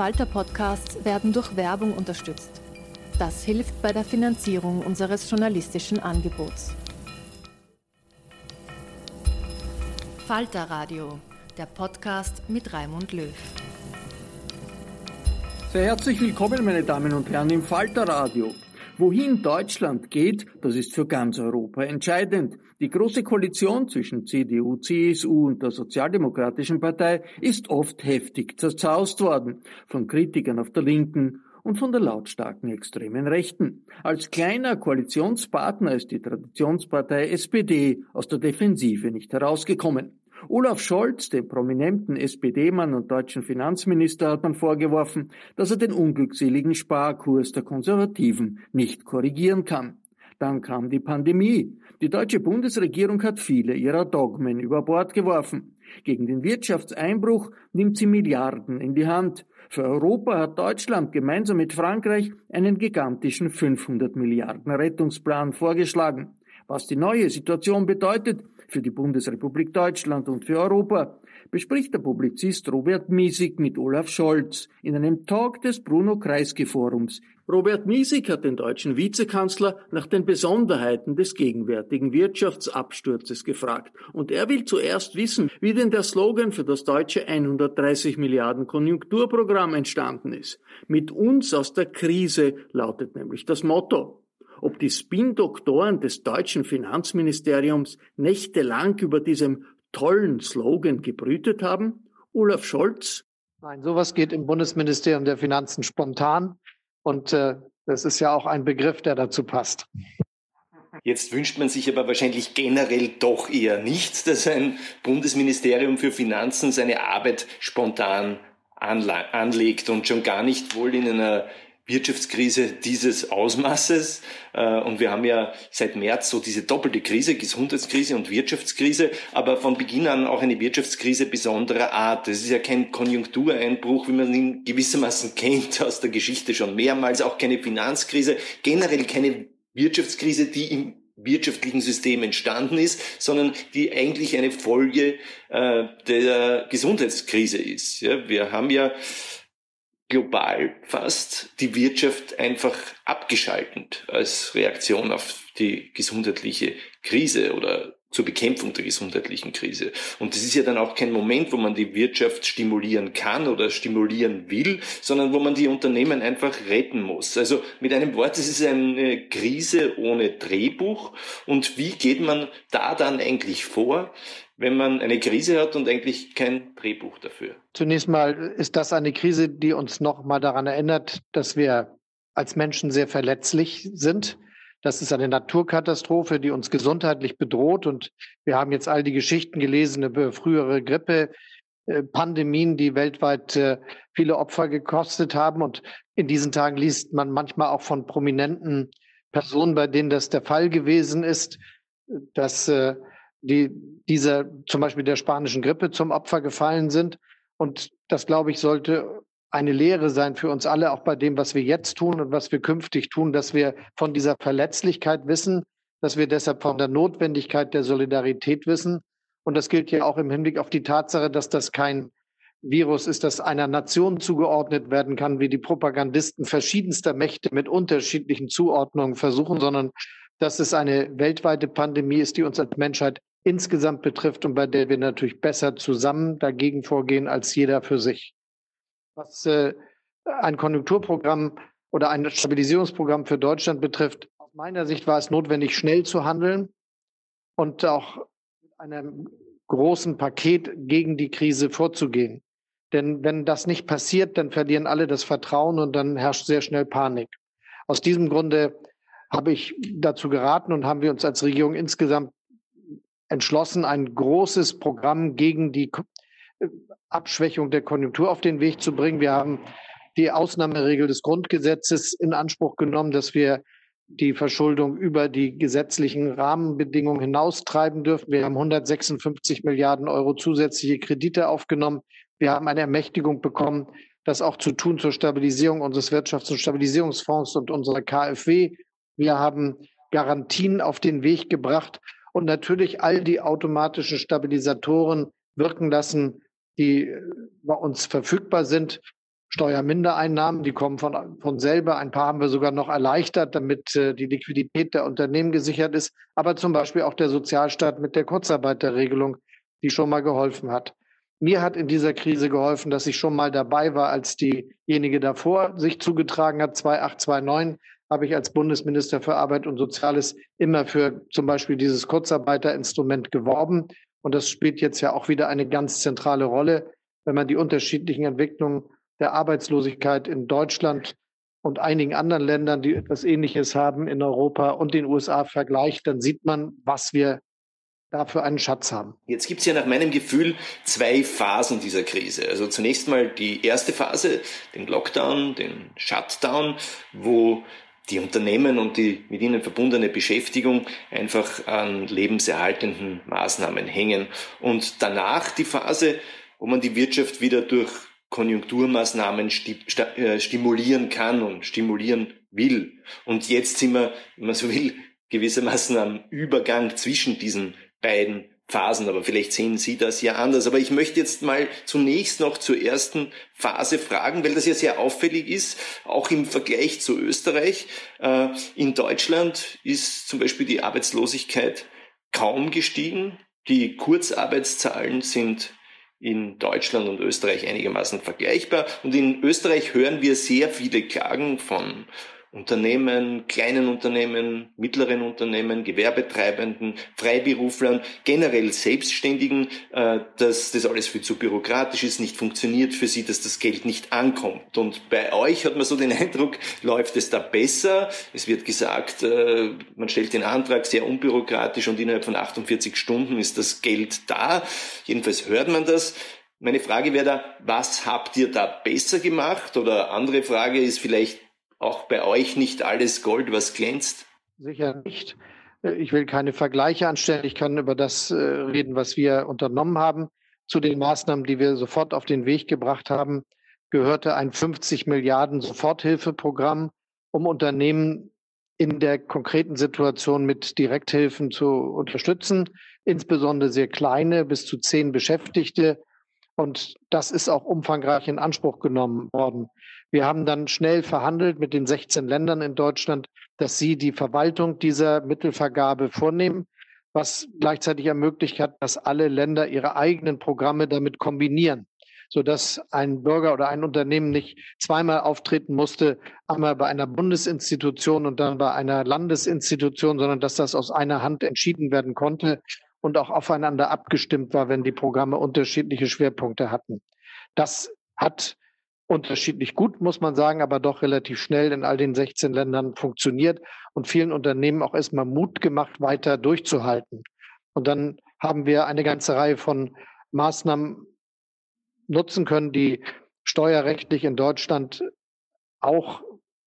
Falter-Podcasts werden durch Werbung unterstützt. Das hilft bei der Finanzierung unseres journalistischen Angebots. Falter Radio, der Podcast mit Raimund Löw. Sehr herzlich willkommen, meine Damen und Herren, im Falter Radio. Wohin Deutschland geht, das ist für ganz Europa entscheidend. Die große Koalition zwischen CDU, CSU und der Sozialdemokratischen Partei ist oft heftig zerzaust worden, von Kritikern auf der Linken und von der lautstarken extremen Rechten. Als kleiner Koalitionspartner ist die Traditionspartei SPD aus der Defensive nicht herausgekommen. Olaf Scholz, dem prominenten SPD-Mann und deutschen Finanzminister, hat man vorgeworfen, dass er den unglückseligen Sparkurs der Konservativen nicht korrigieren kann. Dann kam die Pandemie. Die deutsche Bundesregierung hat viele ihrer Dogmen über Bord geworfen. Gegen den Wirtschaftseinbruch nimmt sie Milliarden in die Hand. Für Europa hat Deutschland gemeinsam mit Frankreich einen gigantischen 500 Milliarden Rettungsplan vorgeschlagen. Was die neue Situation bedeutet, für die Bundesrepublik Deutschland und für Europa, bespricht der Publizist Robert Miesig mit Olaf Scholz in einem Talk des Bruno Kreisky Forums. Robert Miesig hat den deutschen Vizekanzler nach den Besonderheiten des gegenwärtigen Wirtschaftsabsturzes gefragt. Und er will zuerst wissen, wie denn der Slogan für das deutsche 130 Milliarden Konjunkturprogramm entstanden ist. Mit uns aus der Krise lautet nämlich das Motto ob die Spin-Doktoren des deutschen Finanzministeriums nächtelang über diesem tollen Slogan gebrütet haben? Olaf Scholz? Nein, sowas geht im Bundesministerium der Finanzen spontan. Und äh, das ist ja auch ein Begriff, der dazu passt. Jetzt wünscht man sich aber wahrscheinlich generell doch eher nicht, dass ein Bundesministerium für Finanzen seine Arbeit spontan anlegt und schon gar nicht wohl in einer Wirtschaftskrise dieses Ausmaßes. Äh, und wir haben ja seit März so diese doppelte Krise, Gesundheitskrise und Wirtschaftskrise, aber von Beginn an auch eine Wirtschaftskrise besonderer Art. Das ist ja kein Konjunktureinbruch, wie man ihn gewissermaßen kennt aus der Geschichte schon mehrmals, auch keine Finanzkrise, generell keine Wirtschaftskrise, die im wirtschaftlichen System entstanden ist, sondern die eigentlich eine Folge äh, der Gesundheitskrise ist. Ja, wir haben ja global fast die Wirtschaft einfach abgeschaltet als Reaktion auf die gesundheitliche Krise oder zur Bekämpfung der gesundheitlichen Krise. Und das ist ja dann auch kein Moment, wo man die Wirtschaft stimulieren kann oder stimulieren will, sondern wo man die Unternehmen einfach retten muss. Also mit einem Wort, es ist eine Krise ohne Drehbuch. Und wie geht man da dann eigentlich vor? Wenn man eine Krise hat und eigentlich kein Drehbuch dafür? Zunächst mal ist das eine Krise, die uns noch mal daran erinnert, dass wir als Menschen sehr verletzlich sind. Das ist eine Naturkatastrophe, die uns gesundheitlich bedroht. Und wir haben jetzt all die Geschichten gelesen über frühere Grippe, äh, Pandemien, die weltweit äh, viele Opfer gekostet haben. Und in diesen Tagen liest man manchmal auch von prominenten Personen, bei denen das der Fall gewesen ist, dass äh, die dieser zum Beispiel der spanischen Grippe zum Opfer gefallen sind. Und das, glaube ich, sollte eine Lehre sein für uns alle, auch bei dem, was wir jetzt tun und was wir künftig tun, dass wir von dieser Verletzlichkeit wissen, dass wir deshalb von der Notwendigkeit der Solidarität wissen. Und das gilt ja auch im Hinblick auf die Tatsache, dass das kein Virus ist, das einer Nation zugeordnet werden kann, wie die Propagandisten verschiedenster Mächte mit unterschiedlichen Zuordnungen versuchen, sondern dass es eine weltweite Pandemie ist, die uns als Menschheit insgesamt betrifft und bei der wir natürlich besser zusammen dagegen vorgehen als jeder für sich. Was äh, ein Konjunkturprogramm oder ein Stabilisierungsprogramm für Deutschland betrifft, aus meiner Sicht war es notwendig, schnell zu handeln und auch mit einem großen Paket gegen die Krise vorzugehen. Denn wenn das nicht passiert, dann verlieren alle das Vertrauen und dann herrscht sehr schnell Panik. Aus diesem Grunde habe ich dazu geraten und haben wir uns als Regierung insgesamt entschlossen, ein großes Programm gegen die äh, Abschwächung der Konjunktur auf den Weg zu bringen. Wir haben die Ausnahmeregel des Grundgesetzes in Anspruch genommen, dass wir die Verschuldung über die gesetzlichen Rahmenbedingungen hinaustreiben dürfen. Wir haben 156 Milliarden Euro zusätzliche Kredite aufgenommen. Wir haben eine Ermächtigung bekommen, das auch zu tun zur Stabilisierung unseres Wirtschafts- und Stabilisierungsfonds und unserer KfW. Wir haben Garantien auf den Weg gebracht und natürlich all die automatischen Stabilisatoren wirken lassen, die bei uns verfügbar sind. Steuermindereinnahmen, die kommen von, von selber. Ein paar haben wir sogar noch erleichtert, damit äh, die Liquidität der Unternehmen gesichert ist. Aber zum Beispiel auch der Sozialstaat mit der Kurzarbeiterregelung, die schon mal geholfen hat. Mir hat in dieser Krise geholfen, dass ich schon mal dabei war, als diejenige davor sich zugetragen hat, 2829, habe ich als Bundesminister für Arbeit und Soziales immer für zum Beispiel dieses Kurzarbeiterinstrument geworben. Und das spielt jetzt ja auch wieder eine ganz zentrale Rolle, wenn man die unterschiedlichen Entwicklungen der Arbeitslosigkeit in Deutschland und einigen anderen Ländern, die etwas Ähnliches haben in Europa und den USA vergleicht, dann sieht man, was wir da für einen Schatz haben. Jetzt gibt es ja nach meinem Gefühl zwei Phasen dieser Krise. Also zunächst mal die erste Phase, den Lockdown, den Shutdown, wo die Unternehmen und die mit ihnen verbundene Beschäftigung einfach an lebenserhaltenden Maßnahmen hängen. Und danach die Phase, wo man die Wirtschaft wieder durch Konjunkturmaßnahmen äh, stimulieren kann und stimulieren will. Und jetzt sind wir, wenn man so will, gewissermaßen am Übergang zwischen diesen beiden Phasen, aber vielleicht sehen Sie das ja anders. Aber ich möchte jetzt mal zunächst noch zur ersten Phase fragen, weil das ja sehr auffällig ist, auch im Vergleich zu Österreich. Äh, in Deutschland ist zum Beispiel die Arbeitslosigkeit kaum gestiegen. Die Kurzarbeitszahlen sind in Deutschland und Österreich einigermaßen vergleichbar. Und in Österreich hören wir sehr viele Klagen von Unternehmen, kleinen Unternehmen, mittleren Unternehmen, Gewerbetreibenden, Freiberuflern, generell Selbstständigen, äh, dass das alles viel zu bürokratisch ist, nicht funktioniert für sie, dass das Geld nicht ankommt. Und bei euch hat man so den Eindruck, läuft es da besser. Es wird gesagt, äh, man stellt den Antrag sehr unbürokratisch und innerhalb von 48 Stunden ist das Geld da. Jedenfalls hört man das. Meine Frage wäre da, was habt ihr da besser gemacht? Oder andere Frage ist vielleicht, auch bei euch nicht alles Gold, was glänzt? Sicher nicht. Ich will keine Vergleiche anstellen. Ich kann über das äh, reden, was wir unternommen haben. Zu den Maßnahmen, die wir sofort auf den Weg gebracht haben, gehörte ein 50 Milliarden Soforthilfeprogramm, um Unternehmen in der konkreten Situation mit Direkthilfen zu unterstützen, insbesondere sehr kleine, bis zu zehn Beschäftigte. Und das ist auch umfangreich in Anspruch genommen worden. Wir haben dann schnell verhandelt mit den 16 Ländern in Deutschland, dass sie die Verwaltung dieser Mittelvergabe vornehmen, was gleichzeitig ermöglicht hat, dass alle Länder ihre eigenen Programme damit kombinieren, sodass ein Bürger oder ein Unternehmen nicht zweimal auftreten musste, einmal bei einer Bundesinstitution und dann bei einer Landesinstitution, sondern dass das aus einer Hand entschieden werden konnte und auch aufeinander abgestimmt war, wenn die Programme unterschiedliche Schwerpunkte hatten. Das hat unterschiedlich gut, muss man sagen, aber doch relativ schnell in all den 16 Ländern funktioniert und vielen Unternehmen auch erstmal Mut gemacht, weiter durchzuhalten. Und dann haben wir eine ganze Reihe von Maßnahmen nutzen können, die steuerrechtlich in Deutschland auch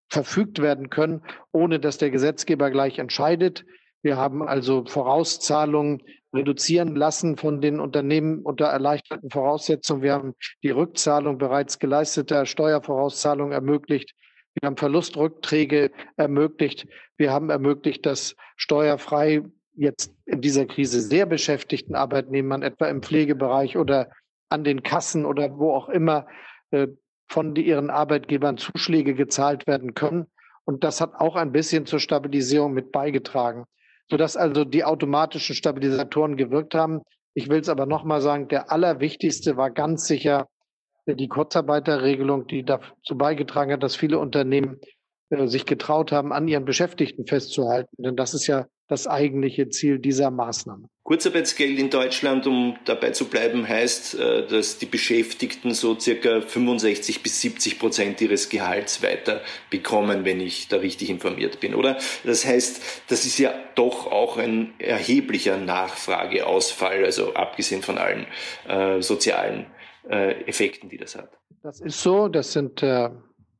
verfügt werden können, ohne dass der Gesetzgeber gleich entscheidet. Wir haben also Vorauszahlungen reduzieren lassen von den Unternehmen unter erleichterten Voraussetzungen. Wir haben die Rückzahlung bereits geleisteter Steuervorauszahlungen ermöglicht. Wir haben Verlustrückträge ermöglicht. Wir haben ermöglicht, dass steuerfrei jetzt in dieser Krise sehr beschäftigten Arbeitnehmern, etwa im Pflegebereich oder an den Kassen oder wo auch immer, äh, von ihren Arbeitgebern Zuschläge gezahlt werden können. Und das hat auch ein bisschen zur Stabilisierung mit beigetragen sodass also die automatischen Stabilisatoren gewirkt haben. Ich will es aber nochmal sagen, der allerwichtigste war ganz sicher die Kurzarbeiterregelung, die dazu beigetragen hat, dass viele Unternehmen äh, sich getraut haben, an ihren Beschäftigten festzuhalten. Denn das ist ja das eigentliche Ziel dieser Maßnahme. Kurzarbeitsgeld in Deutschland, um dabei zu bleiben, heißt, äh, dass die Beschäftigten so circa 65 bis 70 Prozent ihres Gehalts weiter bekommen, wenn ich da richtig informiert bin, oder? Das heißt, das ist ja doch auch ein erheblicher Nachfrageausfall, also abgesehen von allen äh, sozialen äh, Effekten, die das hat. Das ist so. Das sind äh,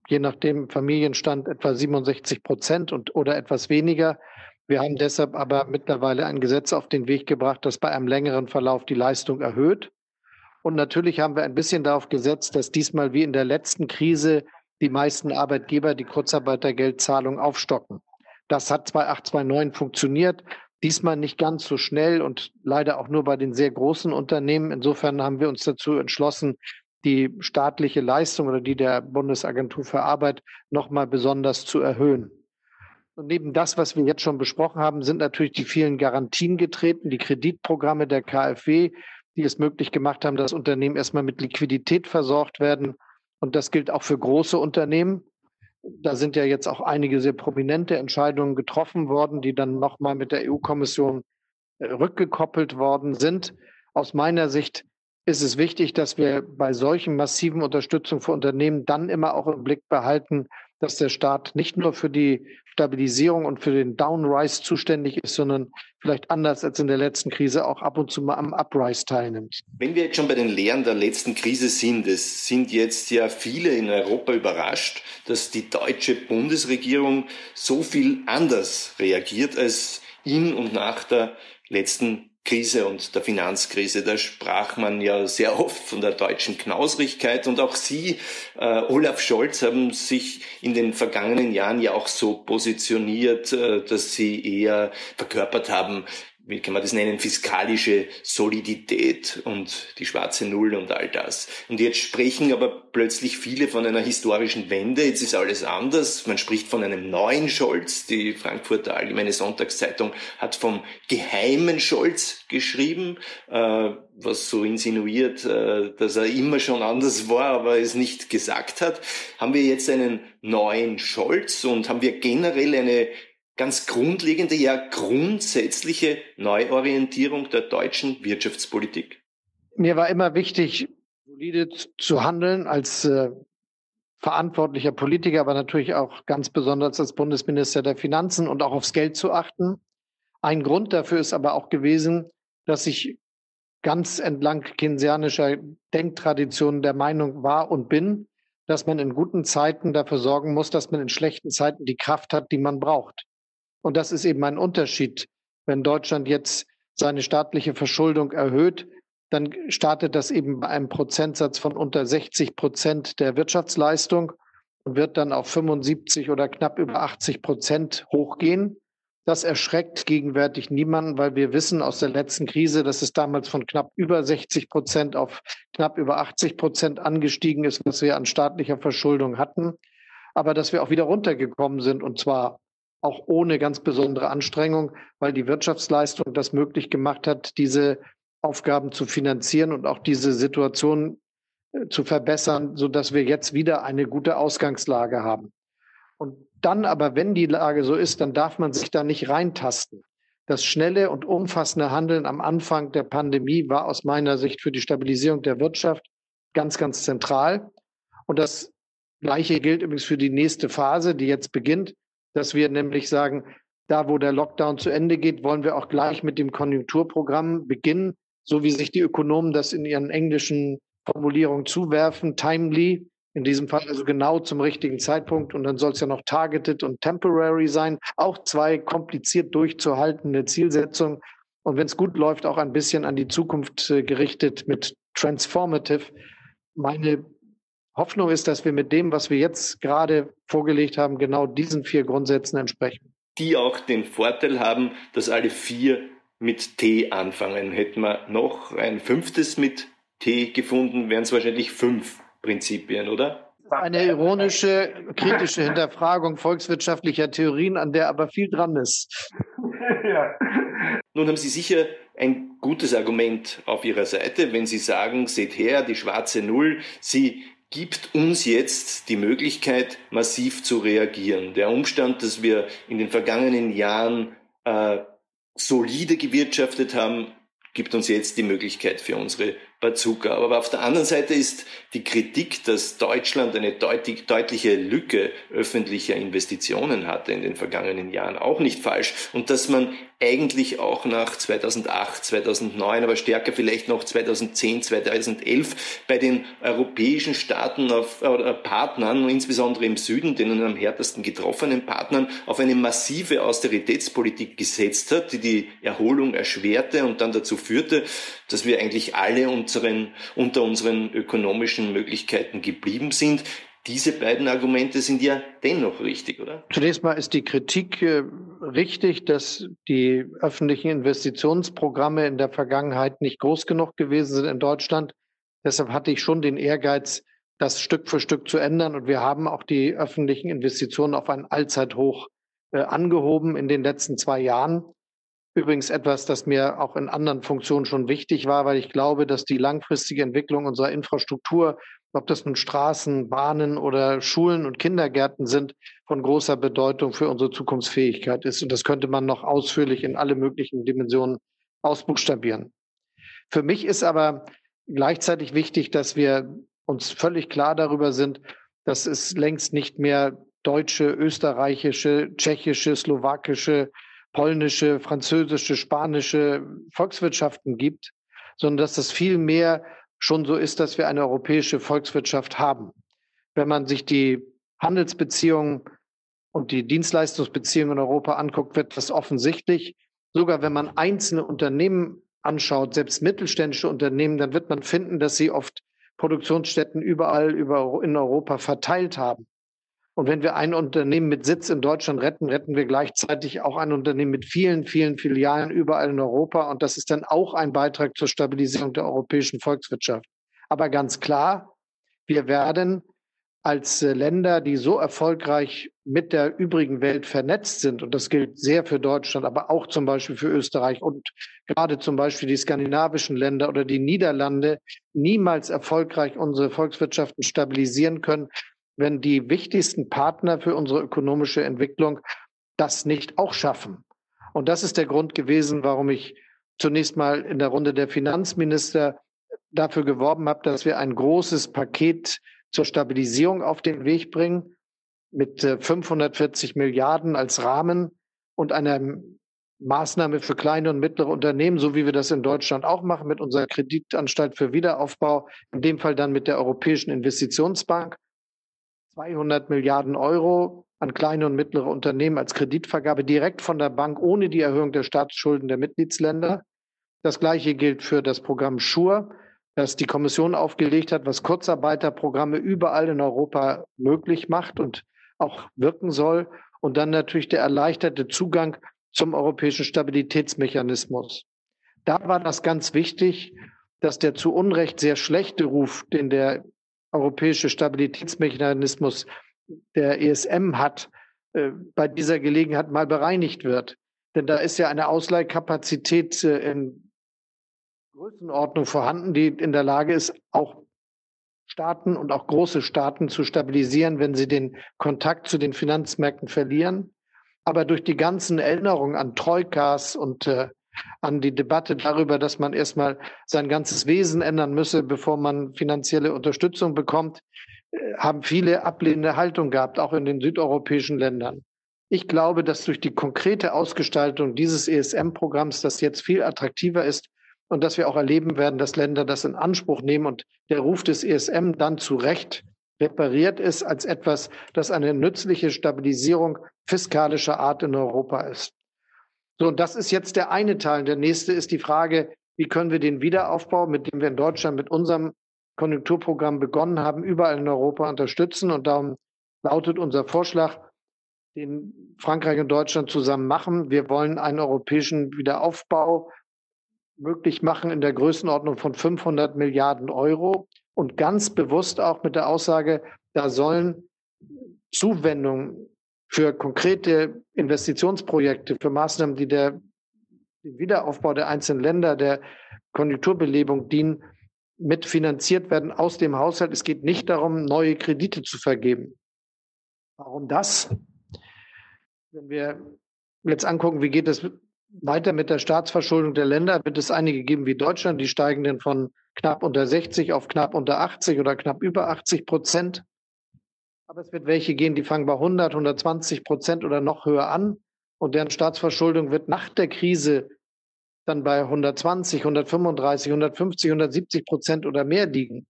je nachdem Familienstand etwa 67 Prozent und oder etwas weniger. Wir haben deshalb aber mittlerweile ein Gesetz auf den Weg gebracht, das bei einem längeren Verlauf die Leistung erhöht. Und natürlich haben wir ein bisschen darauf gesetzt, dass diesmal wie in der letzten Krise die meisten Arbeitgeber die Kurzarbeitergeldzahlung aufstocken. Das hat 2829 funktioniert. Diesmal nicht ganz so schnell und leider auch nur bei den sehr großen Unternehmen. Insofern haben wir uns dazu entschlossen, die staatliche Leistung oder die der Bundesagentur für Arbeit nochmal besonders zu erhöhen. Und neben das, was wir jetzt schon besprochen haben, sind natürlich die vielen Garantien getreten, die Kreditprogramme der KfW, die es möglich gemacht haben, dass Unternehmen erstmal mit Liquidität versorgt werden. Und das gilt auch für große Unternehmen. Da sind ja jetzt auch einige sehr prominente Entscheidungen getroffen worden, die dann nochmal mit der EU-Kommission äh, rückgekoppelt worden sind. Aus meiner Sicht ist es wichtig, dass wir bei solchen massiven Unterstützung für Unternehmen dann immer auch im Blick behalten, dass der Staat nicht nur für die Stabilisierung und für den Downrise zuständig ist, sondern vielleicht anders als in der letzten Krise auch ab und zu mal am Uprise teilnimmt. Wenn wir jetzt schon bei den Lehren der letzten Krise sind, es sind jetzt ja viele in Europa überrascht, dass die deutsche Bundesregierung so viel anders reagiert als in und nach der letzten Krise und der Finanzkrise. Da sprach man ja sehr oft von der deutschen Knausrigkeit und auch Sie, äh, Olaf Scholz, haben sich in den vergangenen Jahren ja auch so positioniert, äh, dass Sie eher verkörpert haben, wie kann man das nennen, fiskalische Solidität und die schwarze Null und all das. Und jetzt sprechen aber plötzlich viele von einer historischen Wende. Jetzt ist alles anders. Man spricht von einem neuen Scholz. Die Frankfurter Allgemeine Sonntagszeitung hat vom geheimen Scholz geschrieben, äh, was so insinuiert, äh, dass er immer schon anders war, aber es nicht gesagt hat. Haben wir jetzt einen neuen Scholz und haben wir generell eine ganz grundlegende, ja grundsätzliche Neuorientierung der deutschen Wirtschaftspolitik? Mir war immer wichtig, solide zu handeln als äh, verantwortlicher Politiker, aber natürlich auch ganz besonders als Bundesminister der Finanzen und auch aufs Geld zu achten. Ein Grund dafür ist aber auch gewesen, dass ich ganz entlang keynesianischer Denktraditionen der Meinung war und bin, dass man in guten Zeiten dafür sorgen muss, dass man in schlechten Zeiten die Kraft hat, die man braucht. Und das ist eben ein Unterschied. Wenn Deutschland jetzt seine staatliche Verschuldung erhöht, dann startet das eben bei einem Prozentsatz von unter 60 Prozent der Wirtschaftsleistung und wird dann auf 75 oder knapp über 80 Prozent hochgehen. Das erschreckt gegenwärtig niemanden, weil wir wissen aus der letzten Krise, dass es damals von knapp über 60 Prozent auf knapp über 80 Prozent angestiegen ist, was wir an staatlicher Verschuldung hatten. Aber dass wir auch wieder runtergekommen sind und zwar auch ohne ganz besondere Anstrengung, weil die Wirtschaftsleistung das möglich gemacht hat, diese Aufgaben zu finanzieren und auch diese Situation äh, zu verbessern, so dass wir jetzt wieder eine gute Ausgangslage haben. Und dann aber, wenn die Lage so ist, dann darf man sich da nicht reintasten. Das schnelle und umfassende Handeln am Anfang der Pandemie war aus meiner Sicht für die Stabilisierung der Wirtschaft ganz, ganz zentral. Und das Gleiche gilt übrigens für die nächste Phase, die jetzt beginnt dass wir nämlich sagen, da wo der Lockdown zu Ende geht, wollen wir auch gleich mit dem Konjunkturprogramm beginnen, so wie sich die Ökonomen das in ihren englischen Formulierungen zuwerfen, timely, in diesem Fall also genau zum richtigen Zeitpunkt und dann soll es ja noch targeted und temporary sein, auch zwei kompliziert durchzuhaltende Zielsetzungen und wenn es gut läuft, auch ein bisschen an die Zukunft äh, gerichtet mit transformative. Meine Hoffnung ist, dass wir mit dem, was wir jetzt gerade vorgelegt haben, genau diesen vier Grundsätzen entsprechen. Die auch den Vorteil haben, dass alle vier mit T anfangen. Hätten wir noch ein fünftes mit T gefunden, wären es wahrscheinlich fünf Prinzipien, oder? Eine ironische, kritische Hinterfragung volkswirtschaftlicher Theorien, an der aber viel dran ist. ja. Nun haben Sie sicher ein gutes Argument auf Ihrer Seite, wenn Sie sagen, seht her, die schwarze Null, Sie gibt uns jetzt die Möglichkeit, massiv zu reagieren. Der Umstand, dass wir in den vergangenen Jahren äh, solide gewirtschaftet haben, gibt uns jetzt die Möglichkeit für unsere Bazooka. Aber auf der anderen Seite ist die Kritik, dass Deutschland eine deutlich, deutliche Lücke öffentlicher Investitionen hatte in den vergangenen Jahren, auch nicht falsch. Und dass man eigentlich auch nach 2008, 2009, aber stärker vielleicht noch 2010, 2011 bei den europäischen Staaten auf, oder Partnern, insbesondere im Süden, den am härtesten getroffenen Partnern, auf eine massive Austeritätspolitik gesetzt hat, die die Erholung erschwerte und dann dazu führte, dass wir eigentlich alle unseren, unter unseren ökonomischen Möglichkeiten geblieben sind. Diese beiden Argumente sind ja dennoch richtig, oder? Zunächst mal ist die Kritik äh, richtig, dass die öffentlichen Investitionsprogramme in der Vergangenheit nicht groß genug gewesen sind in Deutschland. Deshalb hatte ich schon den Ehrgeiz, das Stück für Stück zu ändern. Und wir haben auch die öffentlichen Investitionen auf ein Allzeithoch äh, angehoben in den letzten zwei Jahren. Übrigens etwas, das mir auch in anderen Funktionen schon wichtig war, weil ich glaube, dass die langfristige Entwicklung unserer Infrastruktur, ob das nun Straßen, Bahnen oder Schulen und Kindergärten sind, von großer Bedeutung für unsere Zukunftsfähigkeit ist. Und das könnte man noch ausführlich in alle möglichen Dimensionen ausbuchstabieren. Für mich ist aber gleichzeitig wichtig, dass wir uns völlig klar darüber sind, dass es längst nicht mehr deutsche, österreichische, tschechische, slowakische, polnische, französische, spanische Volkswirtschaften gibt, sondern dass das viel mehr schon so ist, dass wir eine europäische Volkswirtschaft haben. Wenn man sich die Handelsbeziehungen und die Dienstleistungsbeziehungen in Europa anguckt, wird das offensichtlich. Sogar wenn man einzelne Unternehmen anschaut, selbst mittelständische Unternehmen, dann wird man finden, dass sie oft Produktionsstätten überall über, in Europa verteilt haben. Und wenn wir ein Unternehmen mit Sitz in Deutschland retten, retten wir gleichzeitig auch ein Unternehmen mit vielen, vielen Filialen überall in Europa. Und das ist dann auch ein Beitrag zur Stabilisierung der europäischen Volkswirtschaft. Aber ganz klar, wir werden als Länder, die so erfolgreich mit der übrigen Welt vernetzt sind, und das gilt sehr für Deutschland, aber auch zum Beispiel für Österreich und gerade zum Beispiel die skandinavischen Länder oder die Niederlande, niemals erfolgreich unsere Volkswirtschaften stabilisieren können, wenn die wichtigsten Partner für unsere ökonomische Entwicklung das nicht auch schaffen. Und das ist der Grund gewesen, warum ich zunächst mal in der Runde der Finanzminister dafür geworben habe, dass wir ein großes Paket zur Stabilisierung auf den Weg bringen mit 540 äh, Milliarden als Rahmen und einer Maßnahme für kleine und mittlere Unternehmen, so wie wir das in Deutschland auch machen mit unserer Kreditanstalt für Wiederaufbau, in dem Fall dann mit der Europäischen Investitionsbank 200 Milliarden Euro an kleine und mittlere Unternehmen als Kreditvergabe direkt von der Bank ohne die Erhöhung der Staatsschulden der Mitgliedsländer. Das Gleiche gilt für das Programm SURE, das die Kommission aufgelegt hat, was Kurzarbeiterprogramme überall in Europa möglich macht und auch wirken soll. Und dann natürlich der erleichterte Zugang zum europäischen Stabilitätsmechanismus. Da war das ganz wichtig, dass der zu Unrecht sehr schlechte Ruf, den der europäische Stabilitätsmechanismus der ESM hat, äh, bei dieser Gelegenheit mal bereinigt wird. Denn da ist ja eine Ausleihkapazität äh, in Größenordnung vorhanden, die in der Lage ist, auch Staaten und auch große Staaten zu stabilisieren, wenn sie den Kontakt zu den Finanzmärkten verlieren. Aber durch die ganzen Erinnerungen an Troikas und äh, an die Debatte darüber, dass man erstmal sein ganzes Wesen ändern müsse, bevor man finanzielle Unterstützung bekommt, äh, haben viele ablehnende Haltung gehabt, auch in den südeuropäischen Ländern. Ich glaube, dass durch die konkrete Ausgestaltung dieses ESM-Programms das jetzt viel attraktiver ist und dass wir auch erleben werden, dass Länder das in Anspruch nehmen und der Ruf des ESM dann zu Recht repariert ist als etwas, das eine nützliche Stabilisierung fiskalischer Art in Europa ist. So, und das ist jetzt der eine Teil. Der nächste ist die Frage, wie können wir den Wiederaufbau, mit dem wir in Deutschland mit unserem Konjunkturprogramm begonnen haben, überall in Europa unterstützen. Und darum lautet unser Vorschlag, den Frankreich und Deutschland zusammen machen. Wir wollen einen europäischen Wiederaufbau möglich machen in der Größenordnung von 500 Milliarden Euro und ganz bewusst auch mit der Aussage, da sollen Zuwendungen für konkrete Investitionsprojekte, für Maßnahmen, die der dem Wiederaufbau der einzelnen Länder, der Konjunkturbelebung dienen, mitfinanziert werden aus dem Haushalt. Es geht nicht darum, neue Kredite zu vergeben. Warum das? Wenn wir jetzt angucken, wie geht es weiter mit der Staatsverschuldung der Länder, wird es einige geben wie Deutschland, die steigen dann von knapp unter 60 auf knapp unter 80 oder knapp über 80 Prozent. Aber es wird welche gehen, die fangen bei 100, 120 Prozent oder noch höher an. Und deren Staatsverschuldung wird nach der Krise dann bei 120, 135, 150, 170 Prozent oder mehr liegen.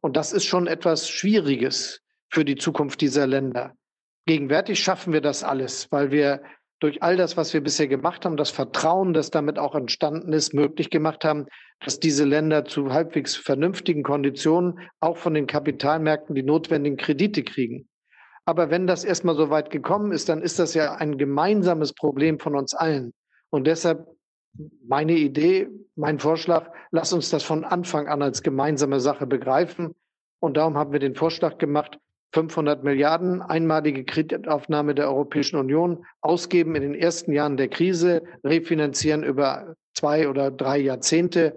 Und das ist schon etwas Schwieriges für die Zukunft dieser Länder. Gegenwärtig schaffen wir das alles, weil wir durch all das, was wir bisher gemacht haben, das Vertrauen, das damit auch entstanden ist, möglich gemacht haben, dass diese Länder zu halbwegs vernünftigen Konditionen auch von den Kapitalmärkten die notwendigen Kredite kriegen. Aber wenn das erstmal so weit gekommen ist, dann ist das ja ein gemeinsames Problem von uns allen. Und deshalb meine Idee, mein Vorschlag, lass uns das von Anfang an als gemeinsame Sache begreifen. Und darum haben wir den Vorschlag gemacht, 500 Milliarden einmalige Kreditaufnahme der Europäischen Union ausgeben in den ersten Jahren der Krise, refinanzieren über zwei oder drei Jahrzehnte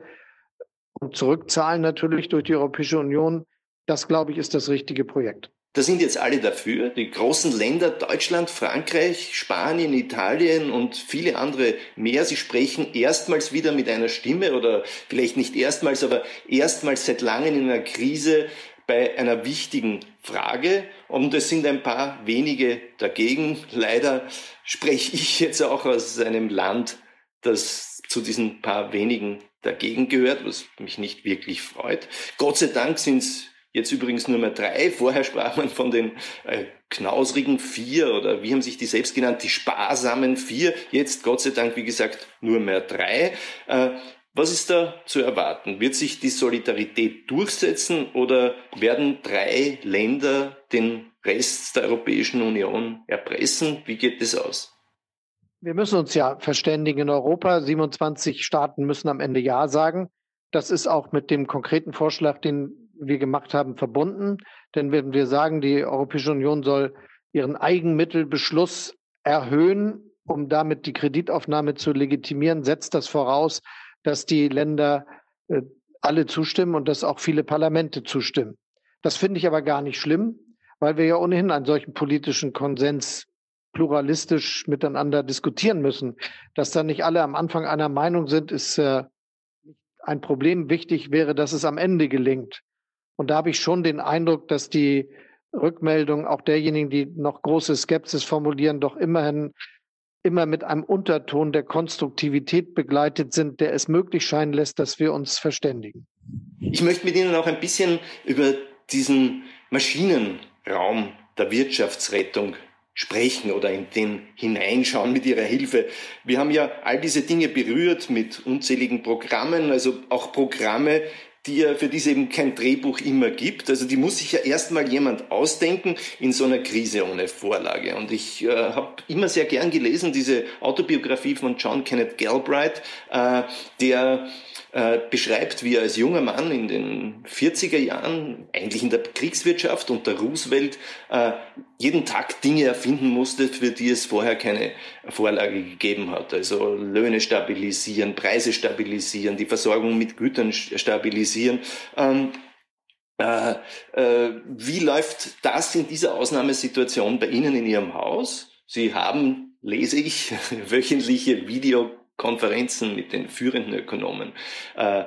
und zurückzahlen natürlich durch die Europäische Union. Das, glaube ich, ist das richtige Projekt. Da sind jetzt alle dafür. Die großen Länder Deutschland, Frankreich, Spanien, Italien und viele andere mehr. Sie sprechen erstmals wieder mit einer Stimme oder vielleicht nicht erstmals, aber erstmals seit langem in einer Krise bei einer wichtigen Frage. Und es sind ein paar wenige dagegen. Leider spreche ich jetzt auch aus einem Land, das zu diesen paar wenigen dagegen gehört, was mich nicht wirklich freut. Gott sei Dank sind es Jetzt übrigens nur mehr drei. Vorher sprach man von den äh, knausrigen vier oder wie haben sich die selbst genannt, die sparsamen vier. Jetzt Gott sei Dank, wie gesagt, nur mehr drei. Äh, was ist da zu erwarten? Wird sich die Solidarität durchsetzen oder werden drei Länder den Rest der Europäischen Union erpressen? Wie geht das aus? Wir müssen uns ja verständigen in Europa. 27 Staaten müssen am Ende Ja sagen. Das ist auch mit dem konkreten Vorschlag, den wir gemacht haben, verbunden. Denn wenn wir sagen, die Europäische Union soll ihren Eigenmittelbeschluss erhöhen, um damit die Kreditaufnahme zu legitimieren, setzt das voraus, dass die Länder äh, alle zustimmen und dass auch viele Parlamente zustimmen. Das finde ich aber gar nicht schlimm, weil wir ja ohnehin einen solchen politischen Konsens pluralistisch miteinander diskutieren müssen. Dass da nicht alle am Anfang einer Meinung sind, ist äh, ein Problem. Wichtig wäre, dass es am Ende gelingt. Und da habe ich schon den Eindruck, dass die Rückmeldung auch derjenigen, die noch große Skepsis formulieren, doch immerhin immer mit einem Unterton der Konstruktivität begleitet sind, der es möglich scheinen lässt, dass wir uns verständigen. Ich möchte mit Ihnen auch ein bisschen über diesen Maschinenraum der Wirtschaftsrettung sprechen oder in den hineinschauen mit Ihrer Hilfe. Wir haben ja all diese Dinge berührt mit unzähligen Programmen, also auch Programme, die ja, für die es eben kein Drehbuch immer gibt. Also die muss sich ja erstmal jemand ausdenken in so einer Krise ohne Vorlage. Und ich äh, habe immer sehr gern gelesen diese Autobiografie von John Kenneth Galbraith, äh, der äh, beschreibt, wie er als junger Mann in den 40er Jahren, eigentlich in der Kriegswirtschaft unter Roosevelt, äh, jeden Tag Dinge erfinden musste, für die es vorher keine Vorlage gegeben hat. Also Löhne stabilisieren, Preise stabilisieren, die Versorgung mit Gütern stabilisieren. Ähm, äh, äh, wie läuft das in dieser Ausnahmesituation bei Ihnen in Ihrem Haus? Sie haben, lese ich, wöchentliche Video Konferenzen mit den führenden Ökonomen äh,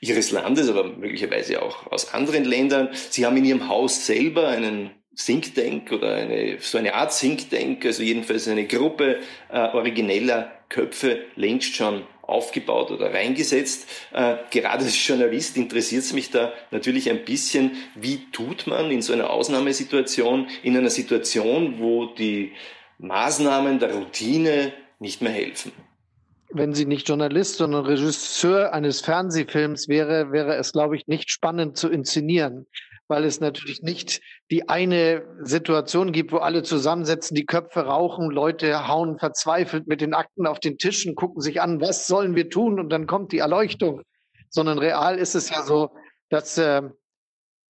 ihres Landes, aber möglicherweise auch aus anderen Ländern. Sie haben in ihrem Haus selber einen Think Tank oder eine, so eine Art Think Tank, also jedenfalls eine Gruppe äh, origineller Köpfe längst schon aufgebaut oder reingesetzt. Äh, gerade als Journalist interessiert es mich da natürlich ein bisschen, wie tut man in so einer Ausnahmesituation, in einer Situation, wo die Maßnahmen der Routine nicht mehr helfen wenn sie nicht Journalist, sondern Regisseur eines Fernsehfilms wäre, wäre es, glaube ich, nicht spannend zu inszenieren, weil es natürlich nicht die eine Situation gibt, wo alle zusammensetzen, die Köpfe rauchen, Leute hauen verzweifelt mit den Akten auf den Tischen, gucken sich an, was sollen wir tun und dann kommt die Erleuchtung, sondern real ist es ja so, dass äh,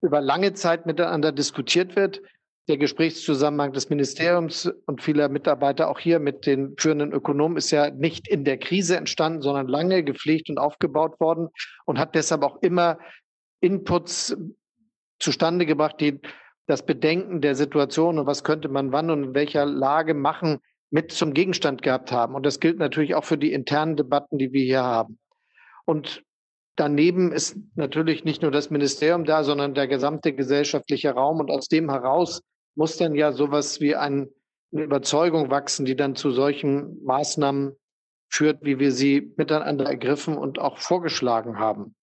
über lange Zeit miteinander diskutiert wird, der Gesprächszusammenhang des Ministeriums und vieler Mitarbeiter auch hier mit den führenden Ökonomen ist ja nicht in der Krise entstanden, sondern lange gepflegt und aufgebaut worden und hat deshalb auch immer Inputs zustande gebracht, die das Bedenken der Situation und was könnte man wann und in welcher Lage machen, mit zum Gegenstand gehabt haben. Und das gilt natürlich auch für die internen Debatten, die wir hier haben. Und daneben ist natürlich nicht nur das Ministerium da, sondern der gesamte gesellschaftliche Raum. Und aus dem heraus muss dann ja sowas wie ein, eine Überzeugung wachsen, die dann zu solchen Maßnahmen führt, wie wir sie miteinander ergriffen und auch vorgeschlagen haben.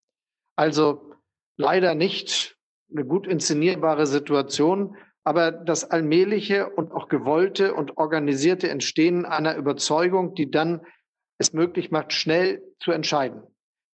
Also leider nicht eine gut inszenierbare Situation, aber das allmähliche und auch gewollte und organisierte Entstehen einer Überzeugung, die dann es möglich macht, schnell zu entscheiden.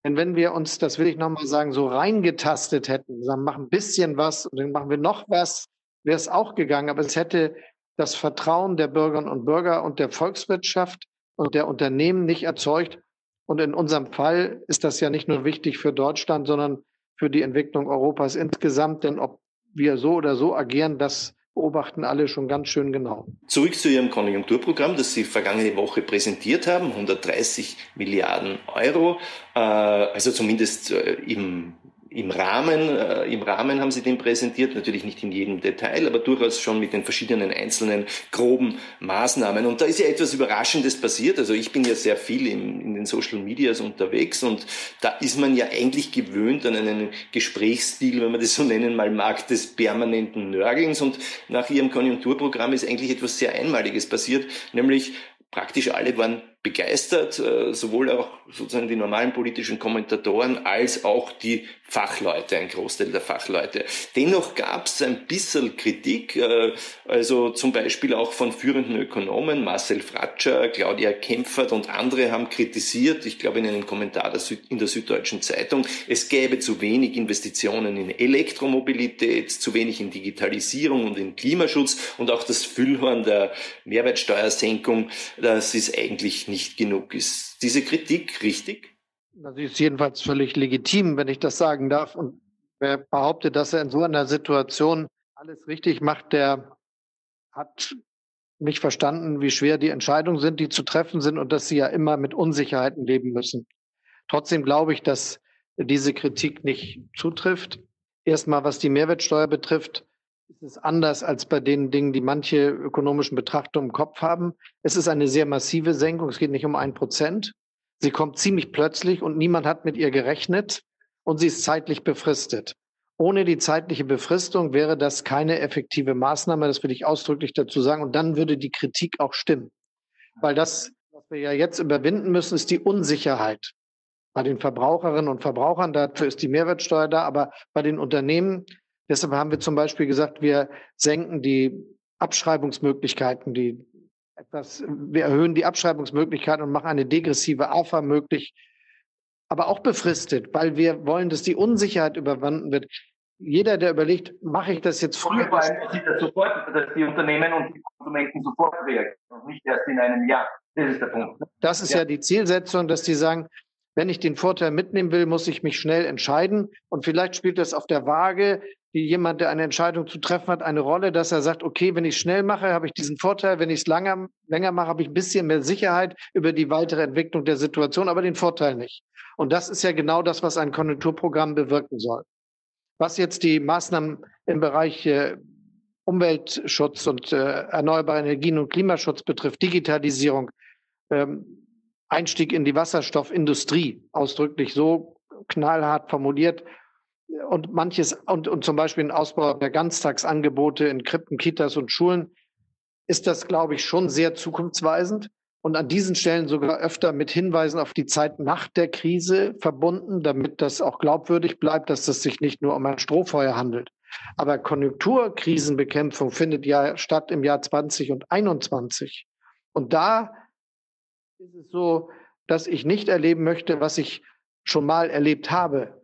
Denn wenn wir uns, das will ich nochmal sagen, so reingetastet hätten, sagen, machen ein bisschen was und dann machen wir noch was, wäre es auch gegangen, aber es hätte das Vertrauen der Bürgerinnen und Bürger und der Volkswirtschaft und der Unternehmen nicht erzeugt. Und in unserem Fall ist das ja nicht nur wichtig für Deutschland, sondern für die Entwicklung Europas insgesamt. Denn ob wir so oder so agieren, das beobachten alle schon ganz schön genau. Zurück zu Ihrem Konjunkturprogramm, das Sie vergangene Woche präsentiert haben, 130 Milliarden Euro, äh, also zumindest äh, im im Rahmen, äh, im Rahmen haben sie den präsentiert, natürlich nicht in jedem Detail, aber durchaus schon mit den verschiedenen einzelnen groben Maßnahmen. Und da ist ja etwas Überraschendes passiert. Also ich bin ja sehr viel in, in den Social Medias unterwegs und da ist man ja eigentlich gewöhnt an einen Gesprächsstil, wenn man das so nennen mal mag, des permanenten Nörgelns. Und nach ihrem Konjunkturprogramm ist eigentlich etwas sehr Einmaliges passiert, nämlich praktisch alle waren begeistert, äh, sowohl auch sozusagen die normalen politischen Kommentatoren als auch die Fachleute, ein Großteil der Fachleute. Dennoch gab es ein bisschen Kritik, äh, also zum Beispiel auch von führenden Ökonomen, Marcel Fratscher, Claudia Kempfert und andere haben kritisiert, ich glaube in einem Kommentar in der Süddeutschen Zeitung, es gäbe zu wenig Investitionen in Elektromobilität, zu wenig in Digitalisierung und in Klimaschutz und auch das Füllhorn der Mehrwertsteuersenkung, das ist eigentlich nicht genug. Ist diese Kritik richtig? Das ist jedenfalls völlig legitim, wenn ich das sagen darf. Und wer behauptet, dass er in so einer Situation alles richtig macht, der hat nicht verstanden, wie schwer die Entscheidungen sind, die zu treffen sind und dass sie ja immer mit Unsicherheiten leben müssen. Trotzdem glaube ich, dass diese Kritik nicht zutrifft. Erstmal, was die Mehrwertsteuer betrifft, ist es anders als bei den Dingen, die manche ökonomischen Betrachter im Kopf haben. Es ist eine sehr massive Senkung. Es geht nicht um ein Prozent. Sie kommt ziemlich plötzlich und niemand hat mit ihr gerechnet und sie ist zeitlich befristet. Ohne die zeitliche Befristung wäre das keine effektive Maßnahme, das will ich ausdrücklich dazu sagen. Und dann würde die Kritik auch stimmen. Weil das, was wir ja jetzt überwinden müssen, ist die Unsicherheit bei den Verbraucherinnen und Verbrauchern. Dafür ist die Mehrwertsteuer da. Aber bei den Unternehmen, deshalb haben wir zum Beispiel gesagt, wir senken die Abschreibungsmöglichkeiten, die etwas, wir erhöhen die Abschreibungsmöglichkeiten und machen eine degressive AFA möglich, aber auch befristet, weil wir wollen, dass die Unsicherheit überwunden wird. Jeder, der überlegt, mache ich das jetzt früher? Vor allem, dass, das sofort, dass die Unternehmen und die Konsumenten sofort reagieren und nicht erst in einem Jahr. Das ist der Punkt. Das ist ja, ja die Zielsetzung, dass die sagen, wenn ich den Vorteil mitnehmen will, muss ich mich schnell entscheiden. Und vielleicht spielt das auf der Waage wie jemand, der eine Entscheidung zu treffen hat, eine Rolle, dass er sagt, okay, wenn ich schnell mache, habe ich diesen Vorteil, wenn ich es länger, länger mache, habe ich ein bisschen mehr Sicherheit über die weitere Entwicklung der Situation, aber den Vorteil nicht. Und das ist ja genau das, was ein Konjunkturprogramm bewirken soll. Was jetzt die Maßnahmen im Bereich äh, Umweltschutz und äh, erneuerbare Energien und Klimaschutz betrifft, Digitalisierung, ähm, Einstieg in die Wasserstoffindustrie, ausdrücklich so knallhart formuliert, und manches und, und zum Beispiel ein Ausbau der Ganztagsangebote in Krippen, Kitas und Schulen ist das, glaube ich, schon sehr zukunftsweisend und an diesen Stellen sogar öfter mit Hinweisen auf die Zeit nach der Krise verbunden, damit das auch glaubwürdig bleibt, dass es sich nicht nur um ein Strohfeuer handelt. Aber Konjunkturkrisenbekämpfung findet ja statt im Jahr 20 und 21. Und da ist es so, dass ich nicht erleben möchte, was ich schon mal erlebt habe,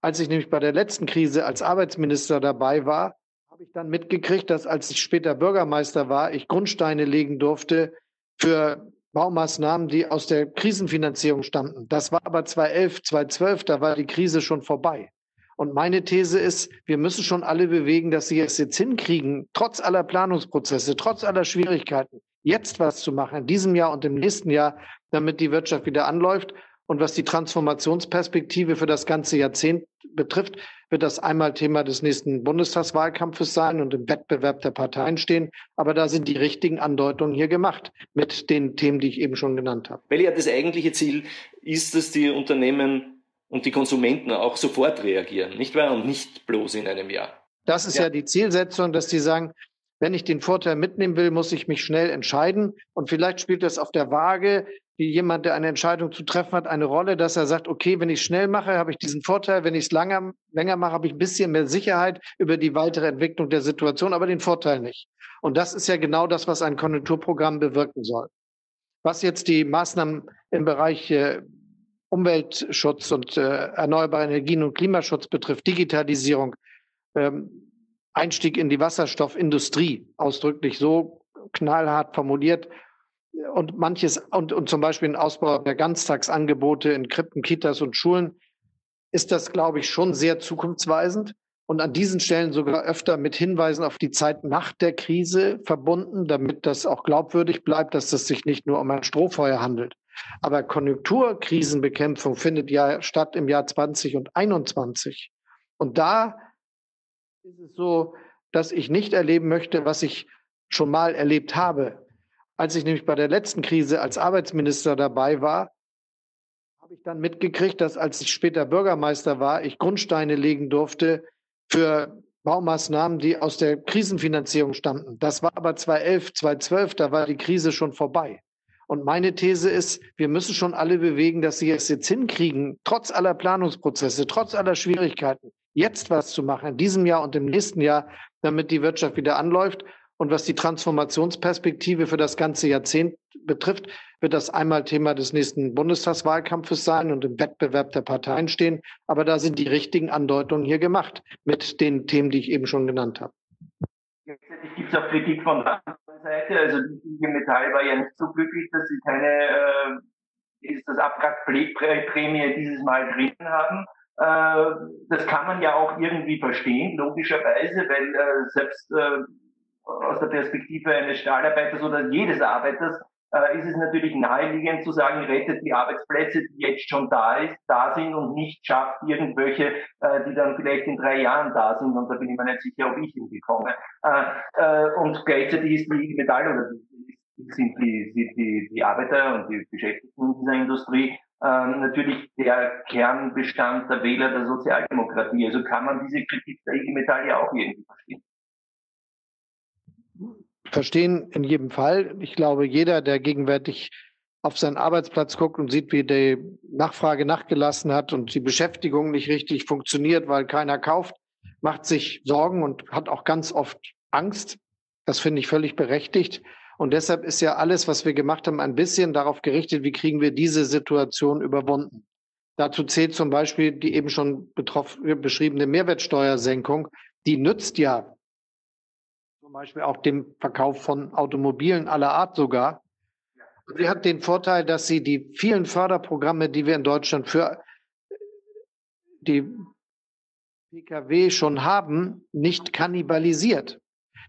als ich nämlich bei der letzten Krise als Arbeitsminister dabei war, habe ich dann mitgekriegt, dass als ich später Bürgermeister war, ich Grundsteine legen durfte für Baumaßnahmen, die aus der Krisenfinanzierung stammten. Das war aber 2011, 2012, da war die Krise schon vorbei. Und meine These ist, wir müssen schon alle bewegen, dass sie es jetzt hinkriegen, trotz aller Planungsprozesse, trotz aller Schwierigkeiten, jetzt was zu machen, in diesem Jahr und im nächsten Jahr, damit die Wirtschaft wieder anläuft. Und was die Transformationsperspektive für das ganze Jahrzehnt betrifft, wird das einmal Thema des nächsten Bundestagswahlkampfes sein und im Wettbewerb der Parteien stehen. Aber da sind die richtigen Andeutungen hier gemacht mit den Themen, die ich eben schon genannt habe. Weil ja das eigentliche Ziel ist, dass die Unternehmen und die Konsumenten auch sofort reagieren, nicht wahr? Und nicht bloß in einem Jahr. Das ist ja, ja die Zielsetzung, dass die sagen, wenn ich den Vorteil mitnehmen will, muss ich mich schnell entscheiden. Und vielleicht spielt das auf der Waage wie jemand, der eine Entscheidung zu treffen hat, eine Rolle, dass er sagt, okay, wenn ich schnell mache, habe ich diesen Vorteil, wenn ich es länger, länger mache, habe ich ein bisschen mehr Sicherheit über die weitere Entwicklung der Situation, aber den Vorteil nicht. Und das ist ja genau das, was ein Konjunkturprogramm bewirken soll. Was jetzt die Maßnahmen im Bereich äh, Umweltschutz und äh, erneuerbare Energien und Klimaschutz betrifft, Digitalisierung, ähm, Einstieg in die Wasserstoffindustrie, ausdrücklich so knallhart formuliert, und manches und, und zum Beispiel ein Ausbau der Ganztagsangebote in Krippen, Kitas und Schulen, ist das, glaube ich, schon sehr zukunftsweisend und an diesen Stellen sogar öfter mit Hinweisen auf die Zeit nach der Krise verbunden, damit das auch glaubwürdig bleibt, dass es sich nicht nur um ein Strohfeuer handelt. Aber Konjunkturkrisenbekämpfung findet ja statt im Jahr 20 und 21. Und da ist es so, dass ich nicht erleben möchte, was ich schon mal erlebt habe. Als ich nämlich bei der letzten Krise als Arbeitsminister dabei war, habe ich dann mitgekriegt, dass als ich später Bürgermeister war, ich Grundsteine legen durfte für Baumaßnahmen, die aus der Krisenfinanzierung stammten. Das war aber 2011, 2012, da war die Krise schon vorbei. Und meine These ist, wir müssen schon alle bewegen, dass sie es jetzt hinkriegen, trotz aller Planungsprozesse, trotz aller Schwierigkeiten, jetzt was zu machen, in diesem Jahr und im nächsten Jahr, damit die Wirtschaft wieder anläuft. Und was die Transformationsperspektive für das ganze Jahrzehnt betrifft, wird das einmal Thema des nächsten Bundestagswahlkampfes sein und im Wettbewerb der Parteien stehen. Aber da sind die richtigen Andeutungen hier gemacht mit den Themen, die ich eben schon genannt habe. Gleichzeitig gibt es auch Kritik von der anderen Seite. Also die IG Metall war ja nicht so glücklich, dass sie keine äh, ist das Abwrackprämie dieses Mal drin haben. Äh, das kann man ja auch irgendwie verstehen, logischerweise, weil äh, selbst äh, aus der Perspektive eines Stahlarbeiters oder jedes Arbeiters ist es natürlich naheliegend zu sagen, rettet die Arbeitsplätze, die jetzt schon da ist, da sind und nicht schafft irgendwelche, die dann vielleicht in drei Jahren da sind und da bin ich mir nicht sicher, ob ich hinbekomme. und gleichzeitig ist die Metall oder sind die, die, die Arbeiter und die Beschäftigten in dieser Industrie ähm, natürlich der Kernbestand der Wähler der Sozialdemokratie. Also kann man diese Kritik der IG Metall ja auch irgendwie verstehen. Verstehen in jedem Fall. Ich glaube, jeder, der gegenwärtig auf seinen Arbeitsplatz guckt und sieht, wie die Nachfrage nachgelassen hat und die Beschäftigung nicht richtig funktioniert, weil keiner kauft, macht sich Sorgen und hat auch ganz oft Angst. Das finde ich völlig berechtigt. Und deshalb ist ja alles, was wir gemacht haben, ein bisschen darauf gerichtet, wie kriegen wir diese Situation überwunden. Dazu zählt zum Beispiel die eben schon beschriebene Mehrwertsteuersenkung. Die nützt ja zum Beispiel auch dem Verkauf von Automobilen aller Art sogar. Sie hat den Vorteil, dass sie die vielen Förderprogramme, die wir in Deutschland für die Pkw schon haben, nicht kannibalisiert.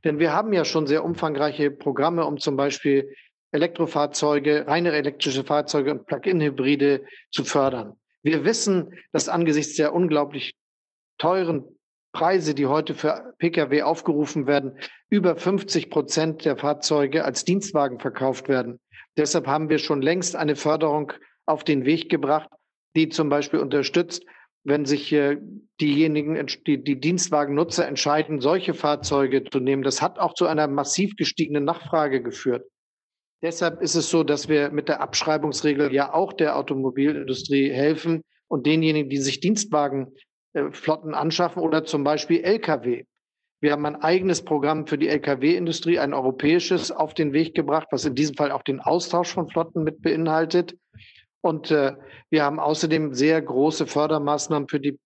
Denn wir haben ja schon sehr umfangreiche Programme, um zum Beispiel Elektrofahrzeuge, reine elektrische Fahrzeuge und Plug-in-Hybride zu fördern. Wir wissen, dass angesichts der unglaublich teuren Preise, die heute für Pkw aufgerufen werden, über 50 Prozent der Fahrzeuge als Dienstwagen verkauft werden. Deshalb haben wir schon längst eine Förderung auf den Weg gebracht, die zum Beispiel unterstützt, wenn sich diejenigen, die, die Dienstwagennutzer entscheiden, solche Fahrzeuge zu nehmen. Das hat auch zu einer massiv gestiegenen Nachfrage geführt. Deshalb ist es so, dass wir mit der Abschreibungsregel ja auch der Automobilindustrie helfen und denjenigen, die sich Dienstwagenflotten anschaffen oder zum Beispiel Lkw. Wir haben ein eigenes Programm für die Lkw-Industrie, ein europäisches, auf den Weg gebracht, was in diesem Fall auch den Austausch von Flotten mit beinhaltet. Und äh, wir haben außerdem sehr große Fördermaßnahmen für die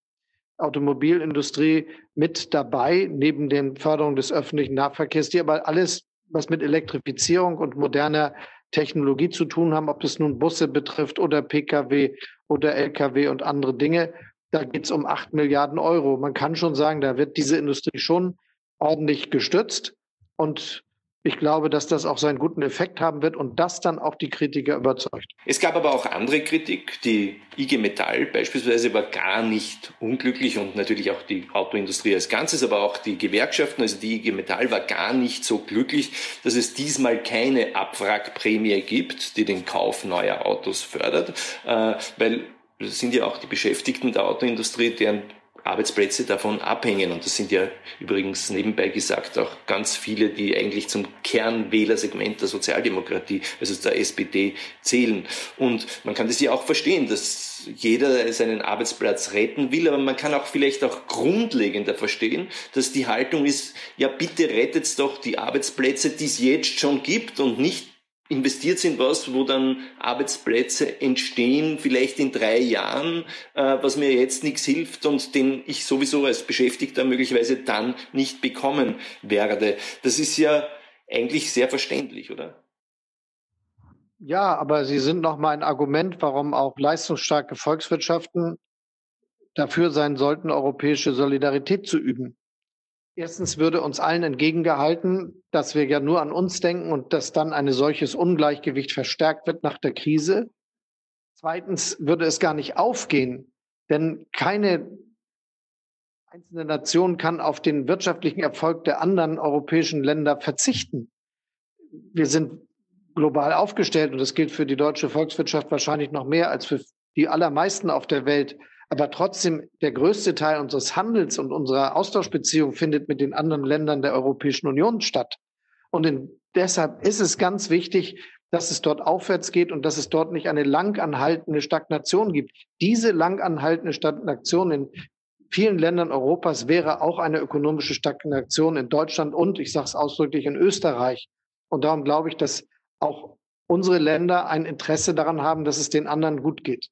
Automobilindustrie mit dabei, neben den Förderungen des öffentlichen Nahverkehrs, die aber alles, was mit Elektrifizierung und moderner Technologie zu tun haben, ob es nun Busse betrifft oder Pkw oder Lkw und andere Dinge. Da geht es um acht Milliarden Euro. Man kann schon sagen, da wird diese Industrie schon ordentlich gestützt. Und ich glaube, dass das auch seinen guten Effekt haben wird und das dann auch die Kritiker überzeugt. Es gab aber auch andere Kritik. Die IG Metall beispielsweise war gar nicht unglücklich und natürlich auch die Autoindustrie als Ganzes, aber auch die Gewerkschaften, also die IG Metall war gar nicht so glücklich, dass es diesmal keine Abwrackprämie gibt, die den Kauf neuer Autos fördert, äh, weil das sind ja auch die Beschäftigten der Autoindustrie, deren Arbeitsplätze davon abhängen. Und das sind ja übrigens nebenbei gesagt auch ganz viele, die eigentlich zum Kernwählersegment der Sozialdemokratie, also der SPD, zählen. Und man kann das ja auch verstehen, dass jeder seinen Arbeitsplatz retten will, aber man kann auch vielleicht auch grundlegender verstehen, dass die Haltung ist, ja bitte rettet doch die Arbeitsplätze, die es jetzt schon gibt und nicht investiert sind was, wo dann Arbeitsplätze entstehen, vielleicht in drei Jahren, äh, was mir jetzt nichts hilft und den ich sowieso als Beschäftigter möglicherweise dann nicht bekommen werde. Das ist ja eigentlich sehr verständlich, oder? Ja, aber Sie sind noch mal ein Argument, warum auch leistungsstarke Volkswirtschaften dafür sein sollten, europäische Solidarität zu üben. Erstens würde uns allen entgegengehalten, dass wir ja nur an uns denken und dass dann ein solches Ungleichgewicht verstärkt wird nach der Krise. Zweitens würde es gar nicht aufgehen, denn keine einzelne Nation kann auf den wirtschaftlichen Erfolg der anderen europäischen Länder verzichten. Wir sind global aufgestellt und das gilt für die deutsche Volkswirtschaft wahrscheinlich noch mehr als für die allermeisten auf der Welt. Aber trotzdem, der größte Teil unseres Handels und unserer Austauschbeziehung findet mit den anderen Ländern der Europäischen Union statt. Und in, deshalb ist es ganz wichtig, dass es dort aufwärts geht und dass es dort nicht eine langanhaltende Stagnation gibt. Diese langanhaltende Stagnation in vielen Ländern Europas wäre auch eine ökonomische Stagnation in Deutschland und, ich sage es ausdrücklich, in Österreich. Und darum glaube ich, dass auch unsere Länder ein Interesse daran haben, dass es den anderen gut geht.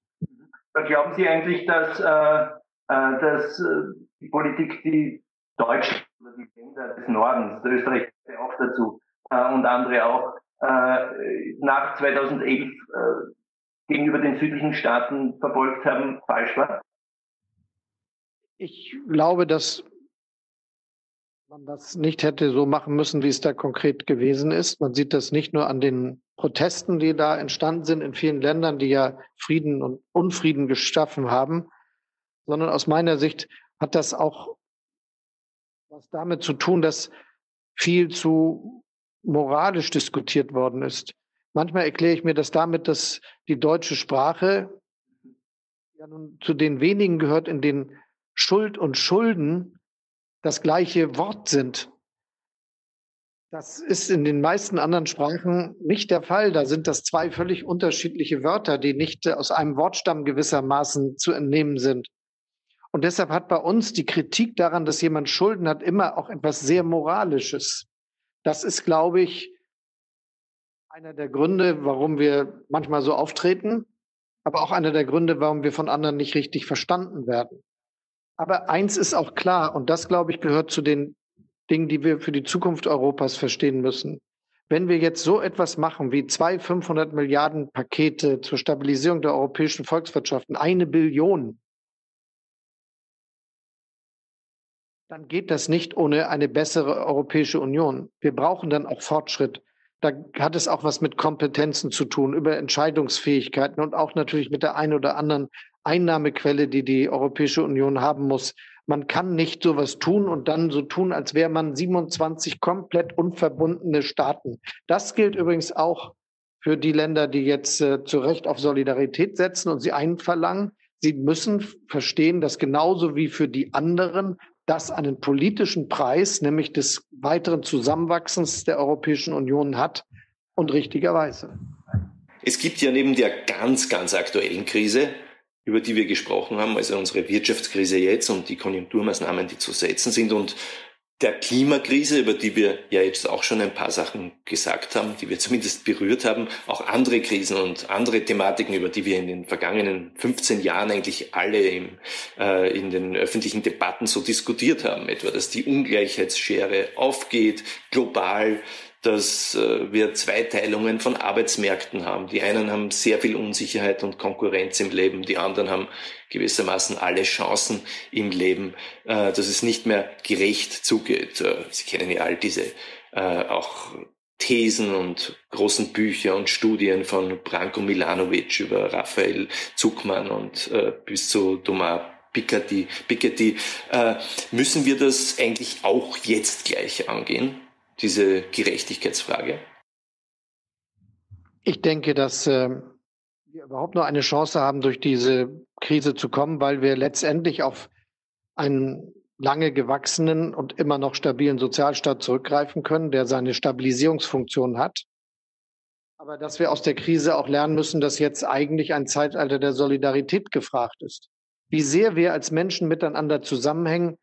Glauben Sie eigentlich, dass, äh, äh, dass äh, die Politik, die Deutschland die Länder des Nordens, der Österreich auch dazu äh, und andere auch, äh, nach 2011 äh, gegenüber den südlichen Staaten verfolgt haben, falsch war? Ich glaube, dass man das nicht hätte so machen müssen, wie es da konkret gewesen ist. Man sieht das nicht nur an den Protesten, die da entstanden sind in vielen Ländern, die ja Frieden und Unfrieden geschaffen haben, sondern aus meiner Sicht hat das auch was damit zu tun, dass viel zu moralisch diskutiert worden ist. Manchmal erkläre ich mir das damit, dass die deutsche Sprache ja nun zu den wenigen gehört, in denen Schuld und Schulden das gleiche Wort sind. Das ist in den meisten anderen Sprachen nicht der Fall. Da sind das zwei völlig unterschiedliche Wörter, die nicht aus einem Wortstamm gewissermaßen zu entnehmen sind. Und deshalb hat bei uns die Kritik daran, dass jemand Schulden hat, immer auch etwas sehr Moralisches. Das ist, glaube ich, einer der Gründe, warum wir manchmal so auftreten, aber auch einer der Gründe, warum wir von anderen nicht richtig verstanden werden. Aber eins ist auch klar, und das, glaube ich, gehört zu den Dingen, die wir für die Zukunft Europas verstehen müssen. Wenn wir jetzt so etwas machen wie zwei 500 Milliarden Pakete zur Stabilisierung der europäischen Volkswirtschaften, eine Billion, dann geht das nicht ohne eine bessere Europäische Union. Wir brauchen dann auch Fortschritt. Da hat es auch was mit Kompetenzen zu tun, über Entscheidungsfähigkeiten und auch natürlich mit der einen oder anderen Einnahmequelle, die die Europäische Union haben muss. Man kann nicht sowas tun und dann so tun, als wäre man 27 komplett unverbundene Staaten. Das gilt übrigens auch für die Länder, die jetzt äh, zu Recht auf Solidarität setzen und sie einverlangen. Sie müssen verstehen, dass genauso wie für die anderen das einen politischen Preis, nämlich des weiteren Zusammenwachsens der Europäischen Union hat und richtigerweise. Es gibt ja neben der ganz, ganz aktuellen Krise über die wir gesprochen haben, also unsere Wirtschaftskrise jetzt und die Konjunkturmaßnahmen, die zu setzen sind und der Klimakrise, über die wir ja jetzt auch schon ein paar Sachen gesagt haben, die wir zumindest berührt haben, auch andere Krisen und andere Thematiken, über die wir in den vergangenen 15 Jahren eigentlich alle im, äh, in den öffentlichen Debatten so diskutiert haben, etwa dass die Ungleichheitsschere aufgeht, global, dass äh, wir Zweiteilungen von Arbeitsmärkten haben. Die einen haben sehr viel Unsicherheit und Konkurrenz im Leben, die anderen haben gewissermaßen alle Chancen im Leben, äh, dass es nicht mehr gerecht zugeht. Äh, Sie kennen ja all diese auch Thesen und großen Bücher und Studien von Branko Milanovic über Raphael Zuckmann und bis zu Thomas Piketty, Piketty müssen wir das eigentlich auch jetzt gleich angehen? Diese Gerechtigkeitsfrage? Ich denke, dass äh, wir überhaupt nur eine Chance haben, durch diese Krise zu kommen, weil wir letztendlich auf einen lange gewachsenen und immer noch stabilen Sozialstaat zurückgreifen können, der seine Stabilisierungsfunktion hat. Aber dass wir aus der Krise auch lernen müssen, dass jetzt eigentlich ein Zeitalter der Solidarität gefragt ist. Wie sehr wir als Menschen miteinander zusammenhängen,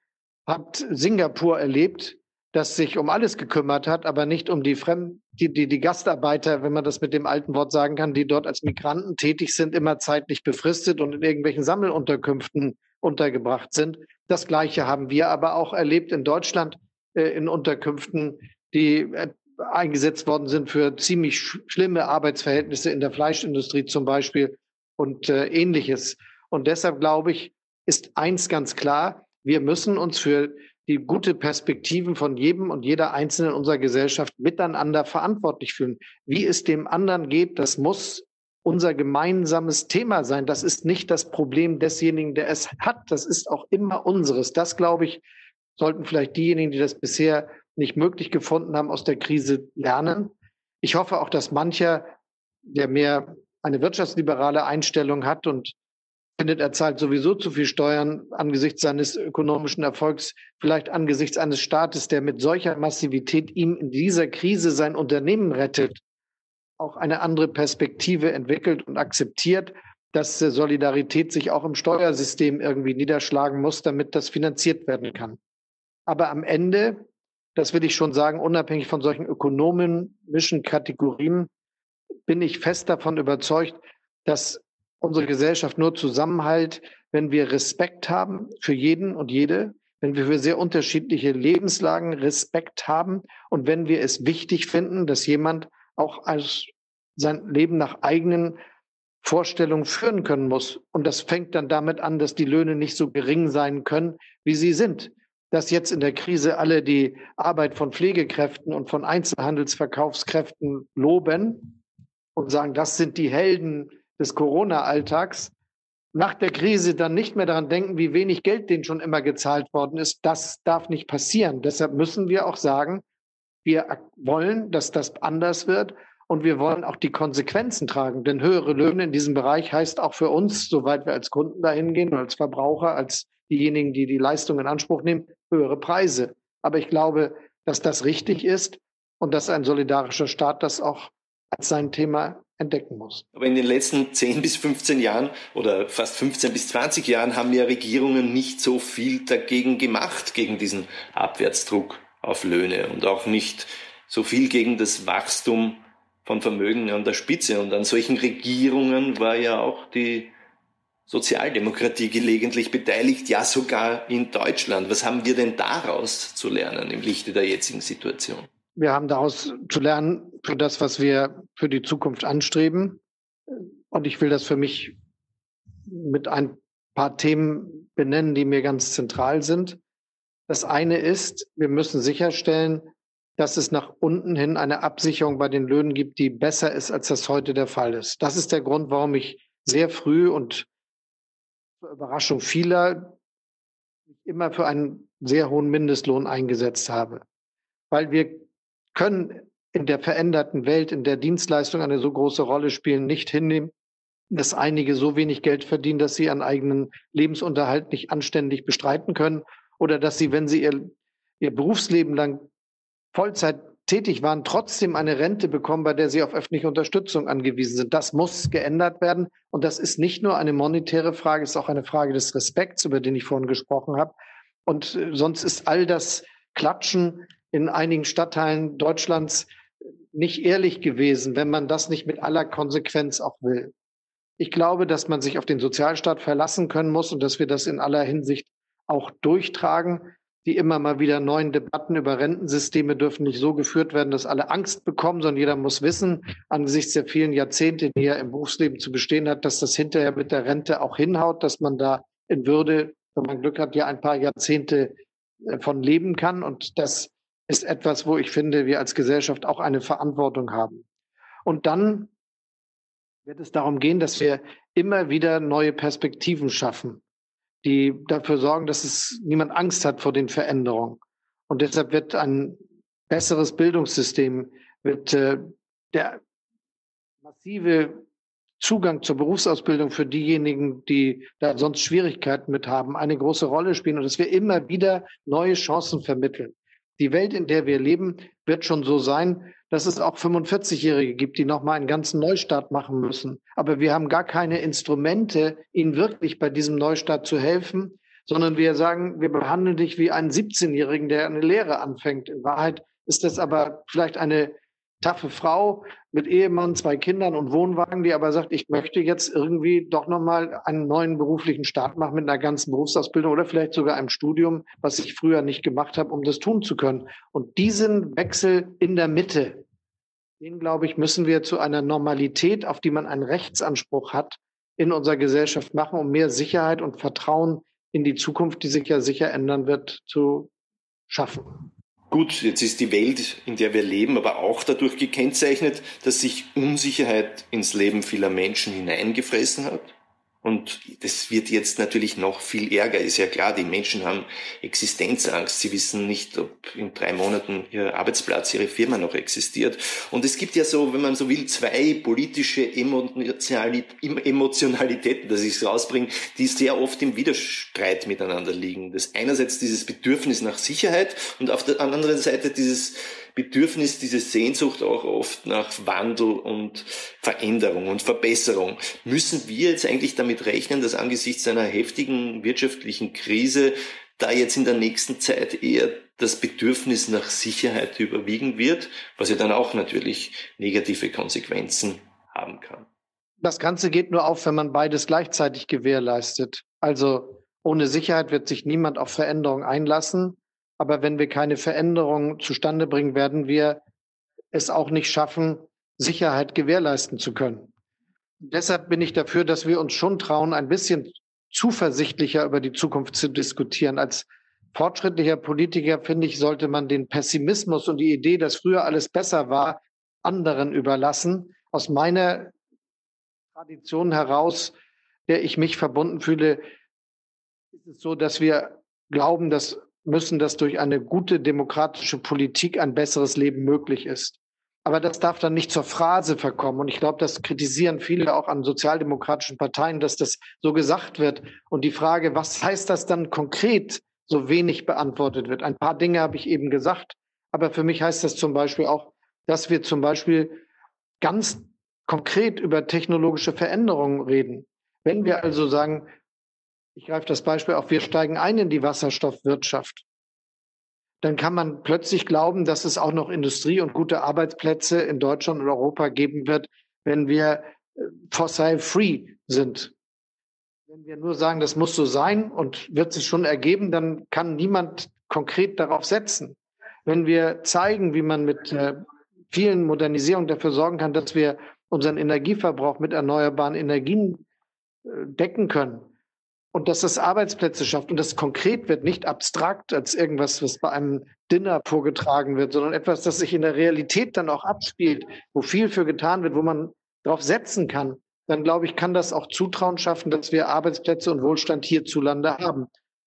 hat Singapur erlebt, das sich um alles gekümmert hat, aber nicht um die Fremd, die, die, die Gastarbeiter, wenn man das mit dem alten Wort sagen kann, die dort als Migranten tätig sind, immer zeitlich befristet und in irgendwelchen Sammelunterkünften untergebracht sind. Das Gleiche haben wir aber auch erlebt in Deutschland äh, in Unterkünften, die äh, eingesetzt worden sind für ziemlich schlimme Arbeitsverhältnisse in der Fleischindustrie zum Beispiel und äh, ähnliches. Und deshalb glaube ich, ist eins ganz klar, wir müssen uns für die gute Perspektiven von jedem und jeder Einzelnen unserer Gesellschaft miteinander verantwortlich fühlen. Wie es dem anderen geht, das muss unser gemeinsames Thema sein. Das ist nicht das Problem desjenigen, der es hat. Das ist auch immer unseres. Das, glaube ich, sollten vielleicht diejenigen, die das bisher nicht möglich gefunden haben, aus der Krise lernen. Ich hoffe auch, dass mancher, der mehr eine wirtschaftsliberale Einstellung hat und findet, er zahlt sowieso zu viel Steuern angesichts seines ökonomischen Erfolgs, vielleicht angesichts eines Staates, der mit solcher Massivität ihm in dieser Krise sein Unternehmen rettet, auch eine andere Perspektive entwickelt und akzeptiert, dass Solidarität sich auch im Steuersystem irgendwie niederschlagen muss, damit das finanziert werden kann. Aber am Ende, das will ich schon sagen, unabhängig von solchen ökonomischen Kategorien, bin ich fest davon überzeugt, dass unsere Gesellschaft nur Zusammenhalt, wenn wir Respekt haben für jeden und jede, wenn wir für sehr unterschiedliche Lebenslagen Respekt haben und wenn wir es wichtig finden, dass jemand auch als sein Leben nach eigenen Vorstellungen führen können muss. Und das fängt dann damit an, dass die Löhne nicht so gering sein können, wie sie sind dass jetzt in der Krise alle die Arbeit von Pflegekräften und von Einzelhandelsverkaufskräften loben und sagen, das sind die Helden des Corona-Alltags, nach der Krise dann nicht mehr daran denken, wie wenig Geld denen schon immer gezahlt worden ist. Das darf nicht passieren. Deshalb müssen wir auch sagen, wir wollen, dass das anders wird und wir wollen auch die Konsequenzen tragen. Denn höhere Löhne in diesem Bereich heißt auch für uns, soweit wir als Kunden dahin gehen, als Verbraucher, als diejenigen, die die Leistung in Anspruch nehmen, höhere Preise. Aber ich glaube, dass das richtig ist und dass ein solidarischer Staat das auch als sein Thema entdecken muss. Aber in den letzten 10 bis 15 Jahren oder fast 15 bis 20 Jahren haben ja Regierungen nicht so viel dagegen gemacht, gegen diesen Abwärtsdruck auf Löhne und auch nicht so viel gegen das Wachstum von Vermögen an der Spitze. Und an solchen Regierungen war ja auch die Sozialdemokratie gelegentlich beteiligt, ja sogar in Deutschland. Was haben wir denn daraus zu lernen im Lichte der jetzigen Situation? Wir haben daraus zu lernen für das, was wir für die Zukunft anstreben. Und ich will das für mich mit ein paar Themen benennen, die mir ganz zentral sind. Das eine ist, wir müssen sicherstellen, dass es nach unten hin eine Absicherung bei den Löhnen gibt, die besser ist, als das heute der Fall ist. Das ist der Grund, warum ich sehr früh und zur Überraschung vieler immer für einen sehr hohen Mindestlohn eingesetzt habe. Weil wir können in der veränderten Welt, in der Dienstleistungen eine so große Rolle spielen, nicht hinnehmen, dass einige so wenig Geld verdienen, dass sie ihren eigenen Lebensunterhalt nicht anständig bestreiten können oder dass sie, wenn sie ihr, ihr Berufsleben lang Vollzeit tätig waren, trotzdem eine Rente bekommen, bei der sie auf öffentliche Unterstützung angewiesen sind. Das muss geändert werden. Und das ist nicht nur eine monetäre Frage, es ist auch eine Frage des Respekts, über den ich vorhin gesprochen habe. Und äh, sonst ist all das Klatschen in einigen Stadtteilen Deutschlands nicht ehrlich gewesen, wenn man das nicht mit aller Konsequenz auch will. Ich glaube, dass man sich auf den Sozialstaat verlassen können muss und dass wir das in aller Hinsicht auch durchtragen die immer mal wieder neuen Debatten über Rentensysteme dürfen nicht so geführt werden, dass alle Angst bekommen, sondern jeder muss wissen, angesichts der vielen Jahrzehnte, die er im Berufsleben zu bestehen hat, dass das hinterher mit der Rente auch hinhaut, dass man da in Würde, wenn man Glück hat, ja ein paar Jahrzehnte äh, von leben kann. Und das ist etwas, wo ich finde, wir als Gesellschaft auch eine Verantwortung haben. Und dann wird es darum gehen, dass wir immer wieder neue Perspektiven schaffen die dafür sorgen, dass es niemand Angst hat vor den Veränderungen. Und deshalb wird ein besseres Bildungssystem, wird äh, der massive Zugang zur Berufsausbildung für diejenigen, die da sonst Schwierigkeiten mit haben, eine große Rolle spielen und dass wir immer wieder neue Chancen vermitteln. Die Welt, in der wir leben, wird schon so sein, dass es auch 45-Jährige gibt, die nochmal einen ganzen Neustart machen müssen. Aber wir haben gar keine Instrumente, ihnen wirklich bei diesem Neustart zu helfen, sondern wir sagen, wir behandeln dich wie einen 17-Jährigen, der eine Lehre anfängt. In Wahrheit ist das aber vielleicht eine taffe Frau mit Ehemann, zwei Kindern und Wohnwagen, die aber sagt, ich möchte jetzt irgendwie doch nochmal einen neuen beruflichen Start machen mit einer ganzen Berufsausbildung oder vielleicht sogar einem Studium, was ich früher nicht gemacht habe, um das tun zu können. Und diesen Wechsel in der Mitte, den, glaube ich, müssen wir zu einer Normalität, auf die man einen Rechtsanspruch hat, in unserer Gesellschaft machen, um mehr Sicherheit und Vertrauen in die Zukunft, die sich ja sicher ändern wird, zu schaffen. Gut, jetzt ist die Welt, in der wir leben, aber auch dadurch gekennzeichnet, dass sich Unsicherheit ins Leben vieler Menschen hineingefressen hat. Und das wird jetzt natürlich noch viel ärger. Ist ja klar, die Menschen haben Existenzangst. Sie wissen nicht, ob in drei Monaten ihr Arbeitsplatz, ihre Firma noch existiert. Und es gibt ja so, wenn man so will, zwei politische Emotionalitäten, dass ich es rausbringe, die sehr oft im Widerstreit miteinander liegen. Das einerseits dieses Bedürfnis nach Sicherheit und auf der anderen Seite dieses Bedürfnis, diese Sehnsucht auch oft nach Wandel und Veränderung und Verbesserung. Müssen wir jetzt eigentlich damit rechnen, dass angesichts einer heftigen wirtschaftlichen Krise da jetzt in der nächsten Zeit eher das Bedürfnis nach Sicherheit überwiegen wird, was ja dann auch natürlich negative Konsequenzen haben kann. Das Ganze geht nur auf, wenn man beides gleichzeitig gewährleistet. Also ohne Sicherheit wird sich niemand auf Veränderung einlassen. Aber wenn wir keine Veränderung zustande bringen, werden wir es auch nicht schaffen, Sicherheit gewährleisten zu können. Deshalb bin ich dafür, dass wir uns schon trauen, ein bisschen zuversichtlicher über die Zukunft zu diskutieren. Als fortschrittlicher Politiker, finde ich, sollte man den Pessimismus und die Idee, dass früher alles besser war, anderen überlassen. Aus meiner Tradition heraus, der ich mich verbunden fühle, ist es so, dass wir glauben, dass müssen, dass durch eine gute demokratische Politik ein besseres Leben möglich ist. Aber das darf dann nicht zur Phrase verkommen. Und ich glaube, das kritisieren viele auch an sozialdemokratischen Parteien, dass das so gesagt wird. Und die Frage, was heißt das dann konkret, so wenig beantwortet wird. Ein paar Dinge habe ich eben gesagt. Aber für mich heißt das zum Beispiel auch, dass wir zum Beispiel ganz konkret über technologische Veränderungen reden. Wenn wir also sagen, ich greife das Beispiel auf, wir steigen ein in die Wasserstoffwirtschaft, dann kann man plötzlich glauben, dass es auch noch Industrie und gute Arbeitsplätze in Deutschland und Europa geben wird, wenn wir äh, fossil-free sind. Wenn wir nur sagen, das muss so sein und wird sich schon ergeben, dann kann niemand konkret darauf setzen. Wenn wir zeigen, wie man mit äh, vielen Modernisierungen dafür sorgen kann, dass wir unseren Energieverbrauch mit erneuerbaren Energien äh, decken können, und dass das Arbeitsplätze schafft und das konkret wird, nicht abstrakt als irgendwas, was bei einem Dinner vorgetragen wird, sondern etwas, das sich in der Realität dann auch abspielt, wo viel für getan wird, wo man darauf setzen kann, dann glaube ich, kann das auch Zutrauen schaffen, dass wir Arbeitsplätze und Wohlstand hierzulande haben.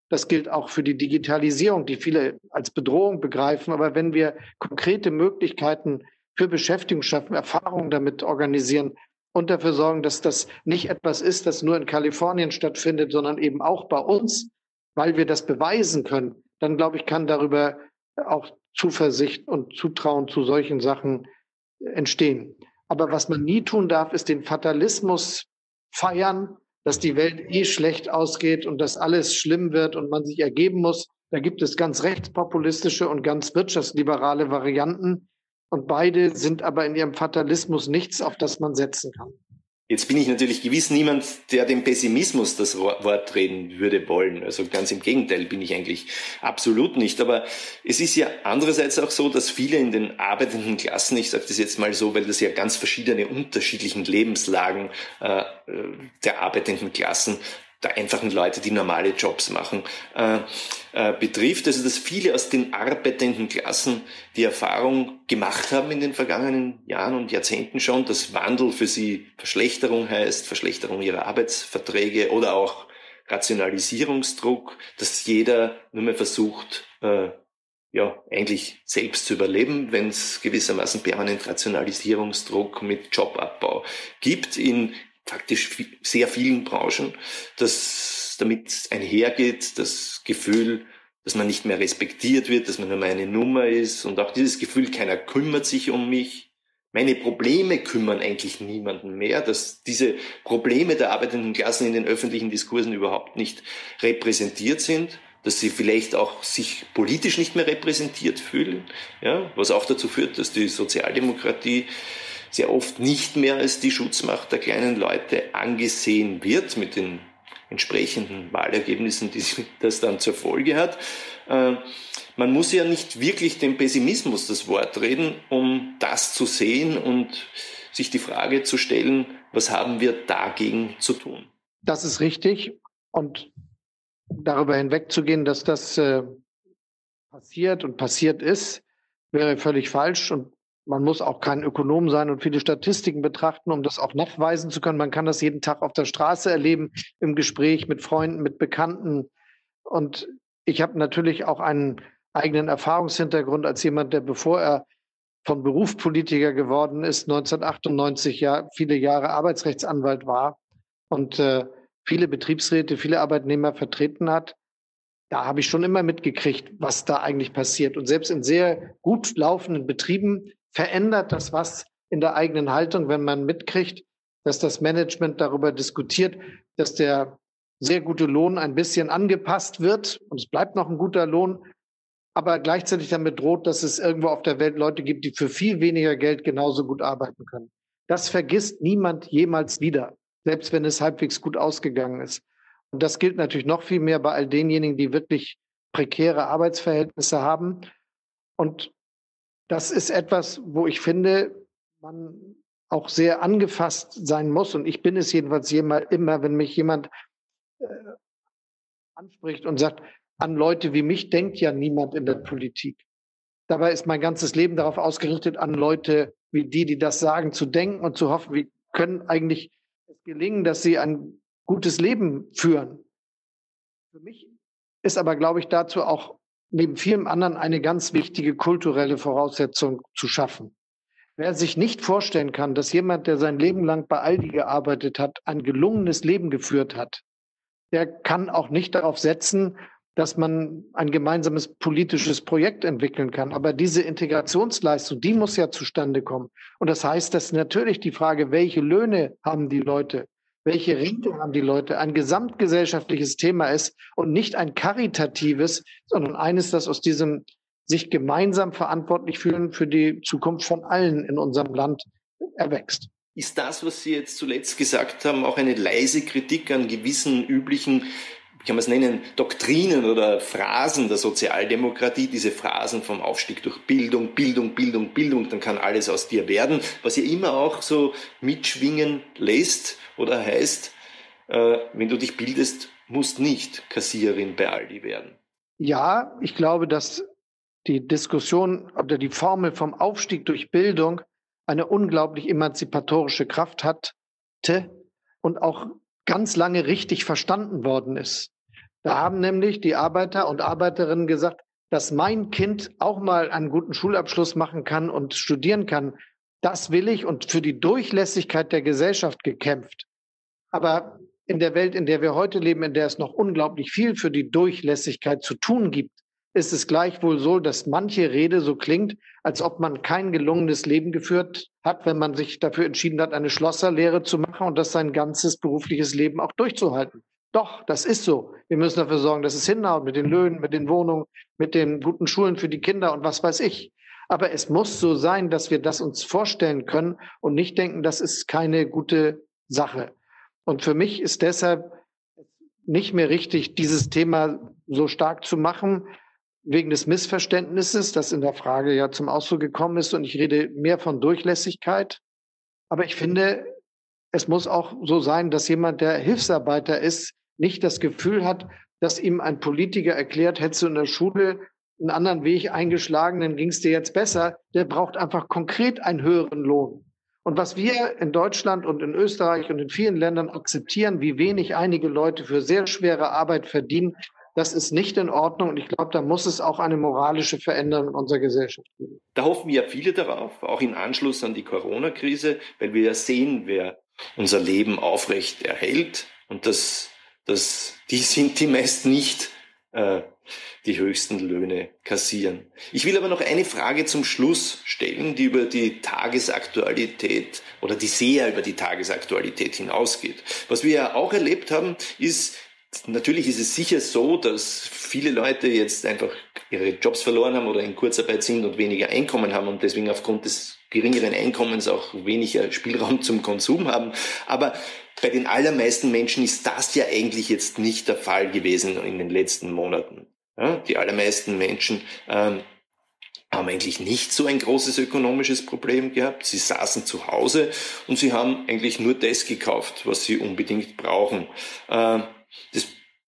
Das gilt auch für die Digitalisierung, die viele als Bedrohung begreifen. Aber wenn wir konkrete Möglichkeiten für Beschäftigung schaffen, Erfahrungen damit organisieren, und dafür sorgen, dass das nicht etwas ist, das nur in Kalifornien stattfindet, sondern eben auch bei uns, weil wir das beweisen können, dann glaube ich, kann darüber auch Zuversicht und Zutrauen zu solchen Sachen entstehen. Aber was man nie tun darf, ist den Fatalismus feiern, dass die Welt eh schlecht ausgeht und dass alles schlimm wird und man sich ergeben muss. Da gibt es ganz rechtspopulistische und ganz wirtschaftsliberale Varianten. Und beide sind aber in ihrem Fatalismus nichts, auf das man setzen kann. Jetzt bin ich natürlich gewiss niemand, der dem Pessimismus das Wort reden würde wollen. Also ganz im Gegenteil bin ich eigentlich absolut nicht. Aber es ist ja andererseits auch so, dass viele in den arbeitenden Klassen, ich sage das jetzt mal so, weil das ja ganz verschiedene unterschiedlichen Lebenslagen äh, der arbeitenden Klassen der einfachen Leute, die normale Jobs machen, äh, äh, betrifft. Also dass viele aus den arbeitenden Klassen die Erfahrung gemacht haben in den vergangenen Jahren und Jahrzehnten schon, dass Wandel für sie Verschlechterung heißt, Verschlechterung ihrer Arbeitsverträge oder auch Rationalisierungsdruck, dass jeder nur mehr versucht, äh, ja, eigentlich selbst zu überleben, wenn es gewissermaßen permanent Rationalisierungsdruck mit Jobabbau gibt in faktisch sehr vielen Branchen, dass damit einhergeht das Gefühl, dass man nicht mehr respektiert wird, dass man nur meine Nummer ist und auch dieses Gefühl, keiner kümmert sich um mich. Meine Probleme kümmern eigentlich niemanden mehr, dass diese Probleme der arbeitenden Klassen in den öffentlichen Diskursen überhaupt nicht repräsentiert sind. dass sie vielleicht auch sich politisch nicht mehr repräsentiert fühlen, ja, was auch dazu führt, dass die Sozialdemokratie sehr oft nicht mehr als die Schutzmacht der kleinen Leute angesehen wird, mit den entsprechenden Wahlergebnissen, die das dann zur Folge hat. Äh, man muss ja nicht wirklich dem Pessimismus das Wort reden, um das zu sehen und sich die Frage zu stellen, was haben wir dagegen zu tun? Das ist richtig. Und darüber hinwegzugehen, dass das äh, passiert und passiert ist, wäre völlig falsch. Und man muss auch kein Ökonom sein und viele Statistiken betrachten, um das auch nachweisen zu können. Man kann das jeden Tag auf der Straße erleben, im Gespräch mit Freunden, mit Bekannten. Und ich habe natürlich auch einen eigenen Erfahrungshintergrund als jemand, der bevor er von Berufspolitiker geworden ist, 1998 ja viele Jahre Arbeitsrechtsanwalt war und äh, viele Betriebsräte, viele Arbeitnehmer vertreten hat. Da habe ich schon immer mitgekriegt, was da eigentlich passiert. Und selbst in sehr gut laufenden Betrieben verändert das was in der eigenen Haltung, wenn man mitkriegt, dass das Management darüber diskutiert, dass der sehr gute Lohn ein bisschen angepasst wird und es bleibt noch ein guter Lohn, aber gleichzeitig damit droht, dass es irgendwo auf der Welt Leute gibt, die für viel weniger Geld genauso gut arbeiten können. Das vergisst niemand jemals wieder, selbst wenn es halbwegs gut ausgegangen ist. Und das gilt natürlich noch viel mehr bei all denjenigen, die wirklich prekäre Arbeitsverhältnisse haben. Und das ist etwas, wo ich finde, man auch sehr angefasst sein muss. Und ich bin es jedenfalls immer, wenn mich jemand äh, anspricht und sagt, an Leute wie mich denkt ja niemand in der Politik. Dabei ist mein ganzes Leben darauf ausgerichtet, an Leute wie die, die das sagen, zu denken und zu hoffen, wie können eigentlich es gelingen, dass sie ein gutes Leben führen. Für mich ist aber, glaube ich, dazu auch neben vielem anderen eine ganz wichtige kulturelle Voraussetzung zu schaffen. Wer sich nicht vorstellen kann, dass jemand, der sein Leben lang bei Aldi gearbeitet hat, ein gelungenes Leben geführt hat, der kann auch nicht darauf setzen, dass man ein gemeinsames politisches Projekt entwickeln kann. Aber diese Integrationsleistung, die muss ja zustande kommen. Und das heißt, dass natürlich die Frage, welche Löhne haben die Leute, welche Rente haben die Leute, ein gesamtgesellschaftliches Thema ist und nicht ein karitatives, sondern eines, das aus diesem sich gemeinsam verantwortlich fühlen für die Zukunft von allen in unserem Land erwächst. Ist das, was Sie jetzt zuletzt gesagt haben, auch eine leise Kritik an gewissen üblichen wie kann man es nennen, Doktrinen oder Phrasen der Sozialdemokratie, diese Phrasen vom Aufstieg durch Bildung, Bildung, Bildung, Bildung, dann kann alles aus dir werden, was ja immer auch so mitschwingen lässt oder heißt, äh, wenn du dich bildest, musst nicht Kassiererin bei Aldi werden. Ja, ich glaube, dass die Diskussion oder die Formel vom Aufstieg durch Bildung eine unglaublich emanzipatorische Kraft hatte und auch ganz lange richtig verstanden worden ist. Da haben nämlich die Arbeiter und Arbeiterinnen gesagt, dass mein Kind auch mal einen guten Schulabschluss machen kann und studieren kann. Das will ich und für die Durchlässigkeit der Gesellschaft gekämpft. Aber in der Welt, in der wir heute leben, in der es noch unglaublich viel für die Durchlässigkeit zu tun gibt, ist es gleichwohl so, dass manche Rede so klingt, als ob man kein gelungenes Leben geführt hat, wenn man sich dafür entschieden hat, eine Schlosserlehre zu machen und das sein ganzes berufliches Leben auch durchzuhalten. Doch, das ist so. Wir müssen dafür sorgen, dass es hinhaut mit den Löhnen, mit den Wohnungen, mit den guten Schulen für die Kinder und was weiß ich. Aber es muss so sein, dass wir das uns vorstellen können und nicht denken, das ist keine gute Sache. Und für mich ist deshalb nicht mehr richtig, dieses Thema so stark zu machen, wegen des Missverständnisses, das in der Frage ja zum Ausdruck gekommen ist. Und ich rede mehr von Durchlässigkeit. Aber ich finde, es muss auch so sein, dass jemand, der Hilfsarbeiter ist, nicht das Gefühl hat, dass ihm ein Politiker erklärt, hättest du in der Schule einen anderen Weg eingeschlagen, dann ging es dir jetzt besser. Der braucht einfach konkret einen höheren Lohn. Und was wir in Deutschland und in Österreich und in vielen Ländern akzeptieren, wie wenig einige Leute für sehr schwere Arbeit verdienen, das ist nicht in Ordnung und ich glaube, da muss es auch eine moralische Veränderung in unserer Gesellschaft geben. Da hoffen ja viele darauf, auch im Anschluss an die Corona-Krise, weil wir ja sehen, wer unser Leben aufrecht erhält und das, das, die sind die meist nicht äh, die höchsten Löhne kassieren. Ich will aber noch eine Frage zum Schluss stellen, die über die Tagesaktualität oder die sehr über die Tagesaktualität hinausgeht. Was wir ja auch erlebt haben, ist Natürlich ist es sicher so, dass viele Leute jetzt einfach ihre Jobs verloren haben oder in Kurzarbeit sind und weniger Einkommen haben und deswegen aufgrund des geringeren Einkommens auch weniger Spielraum zum Konsum haben. Aber bei den allermeisten Menschen ist das ja eigentlich jetzt nicht der Fall gewesen in den letzten Monaten. Ja, die allermeisten Menschen ähm, haben eigentlich nicht so ein großes ökonomisches Problem gehabt. Sie saßen zu Hause und sie haben eigentlich nur das gekauft, was sie unbedingt brauchen. Äh, das,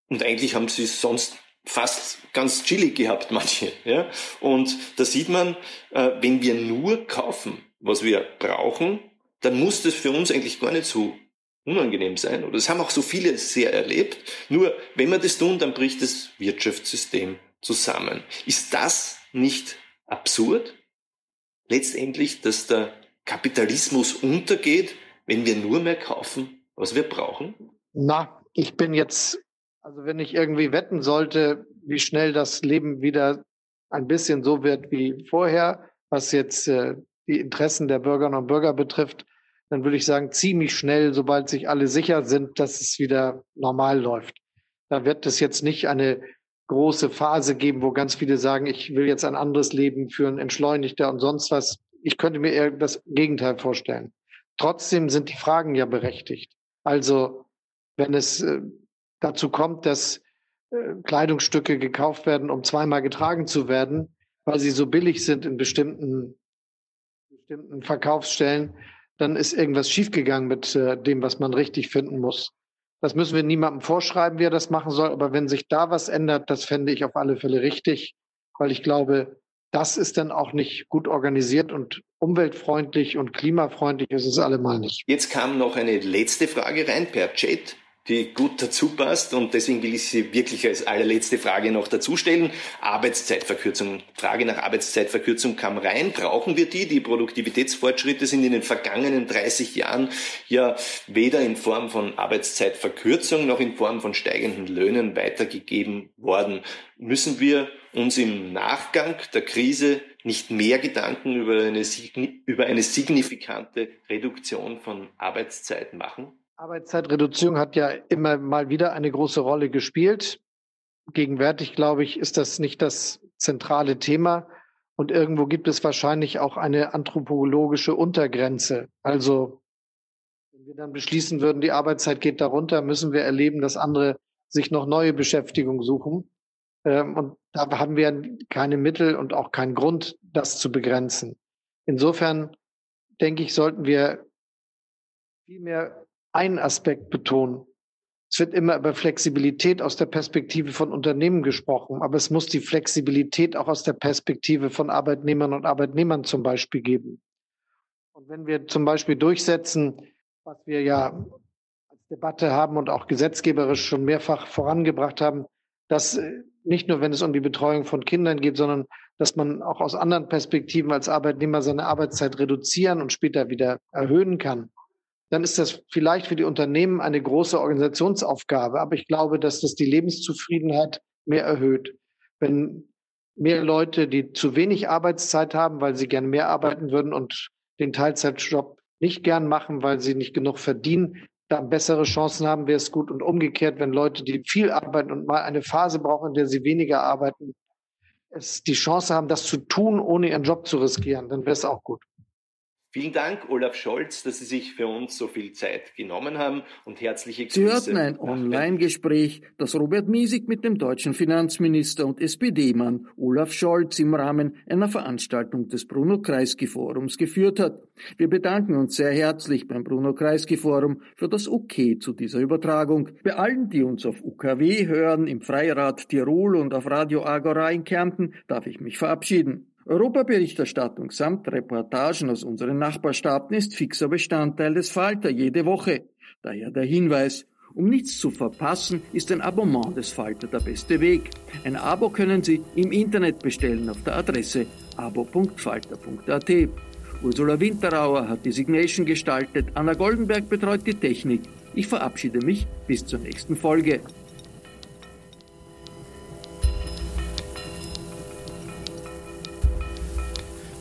und eigentlich haben sie sonst fast ganz chillig gehabt, manche. Ja? Und da sieht man, äh, wenn wir nur kaufen, was wir brauchen, dann muss das für uns eigentlich gar nicht so unangenehm sein. Oder das haben auch so viele sehr erlebt. Nur wenn wir das tun, dann bricht das Wirtschaftssystem zusammen. Ist das nicht absurd? Letztendlich, dass der Kapitalismus untergeht, wenn wir nur mehr kaufen, was wir brauchen? Na, ich bin jetzt, also wenn ich irgendwie wetten sollte, wie schnell das Leben wieder ein bisschen so wird wie vorher, was jetzt äh, die Interessen der Bürgerinnen und Bürger betrifft, dann würde ich sagen, ziemlich schnell, sobald sich alle sicher sind, dass es wieder normal läuft. Da wird es jetzt nicht eine große Phase geben, wo ganz viele sagen, ich will jetzt ein anderes Leben führen, entschleunigter und sonst was. Ich könnte mir eher das Gegenteil vorstellen. Trotzdem sind die Fragen ja berechtigt. Also wenn es äh, dazu kommt, dass äh, Kleidungsstücke gekauft werden, um zweimal getragen zu werden, weil sie so billig sind in bestimmten, bestimmten Verkaufsstellen, dann ist irgendwas schiefgegangen mit äh, dem, was man richtig finden muss. Das müssen wir niemandem vorschreiben, wie er das machen soll. Aber wenn sich da was ändert, das fände ich auf alle Fälle richtig, weil ich glaube, das ist dann auch nicht gut organisiert und umweltfreundlich und klimafreundlich ist es allemal nicht. Jetzt kam noch eine letzte Frage rein per Chat die gut dazu passt und deswegen will ich sie wirklich als allerletzte Frage noch dazu stellen. Arbeitszeitverkürzung. Frage nach Arbeitszeitverkürzung kam rein. Brauchen wir die? Die Produktivitätsfortschritte sind in den vergangenen 30 Jahren ja weder in Form von Arbeitszeitverkürzung noch in Form von steigenden Löhnen weitergegeben worden. Müssen wir uns im Nachgang der Krise nicht mehr Gedanken über eine, über eine signifikante Reduktion von Arbeitszeit machen? Arbeitszeitreduzierung hat ja immer mal wieder eine große Rolle gespielt. Gegenwärtig, glaube ich, ist das nicht das zentrale Thema. Und irgendwo gibt es wahrscheinlich auch eine anthropologische Untergrenze. Also, wenn wir dann beschließen würden, die Arbeitszeit geht darunter, müssen wir erleben, dass andere sich noch neue Beschäftigung suchen. Ähm, und da haben wir keine Mittel und auch keinen Grund, das zu begrenzen. Insofern denke ich, sollten wir viel mehr einen Aspekt betonen. Es wird immer über Flexibilität aus der Perspektive von Unternehmen gesprochen, aber es muss die Flexibilität auch aus der Perspektive von Arbeitnehmern und Arbeitnehmern zum Beispiel geben. Und wenn wir zum Beispiel durchsetzen, was wir ja als Debatte haben und auch gesetzgeberisch schon mehrfach vorangebracht haben, dass äh, nicht nur, wenn es um die Betreuung von Kindern geht, sondern dass man auch aus anderen Perspektiven als Arbeitnehmer seine Arbeitszeit reduzieren und später wieder erhöhen kann dann ist das vielleicht für die Unternehmen eine große Organisationsaufgabe. Aber ich glaube, dass das die Lebenszufriedenheit mehr erhöht. Wenn mehr Leute, die zu wenig Arbeitszeit haben, weil sie gerne mehr arbeiten würden und den Teilzeitjob nicht gern machen, weil sie nicht genug verdienen, da bessere Chancen haben, wäre es gut. Und umgekehrt, wenn Leute, die viel arbeiten und mal eine Phase brauchen, in der sie weniger arbeiten, es die Chance haben, das zu tun, ohne ihren Job zu riskieren, dann wäre es auch gut. Vielen Dank, Olaf Scholz, dass Sie sich für uns so viel Zeit genommen haben und herzliche Grüße. Sie hörten ein Online-Gespräch, das Robert Miesig mit dem deutschen Finanzminister und SPD-Mann Olaf Scholz im Rahmen einer Veranstaltung des Bruno Kreisky Forums geführt hat. Wir bedanken uns sehr herzlich beim Bruno Kreisky Forum für das Okay zu dieser Übertragung. Bei allen, die uns auf UKW hören, im Freirad Tirol und auf Radio Agora in Kärnten, darf ich mich verabschieden. Europaberichterstattung samt Reportagen aus unseren Nachbarstaaten ist fixer Bestandteil des Falter jede Woche. Daher der Hinweis, um nichts zu verpassen, ist ein Abonnement des Falter der beste Weg. Ein Abo können Sie im Internet bestellen auf der Adresse abo.falter.at. Ursula Winterauer hat die Signation gestaltet, Anna Goldenberg betreut die Technik. Ich verabschiede mich bis zur nächsten Folge.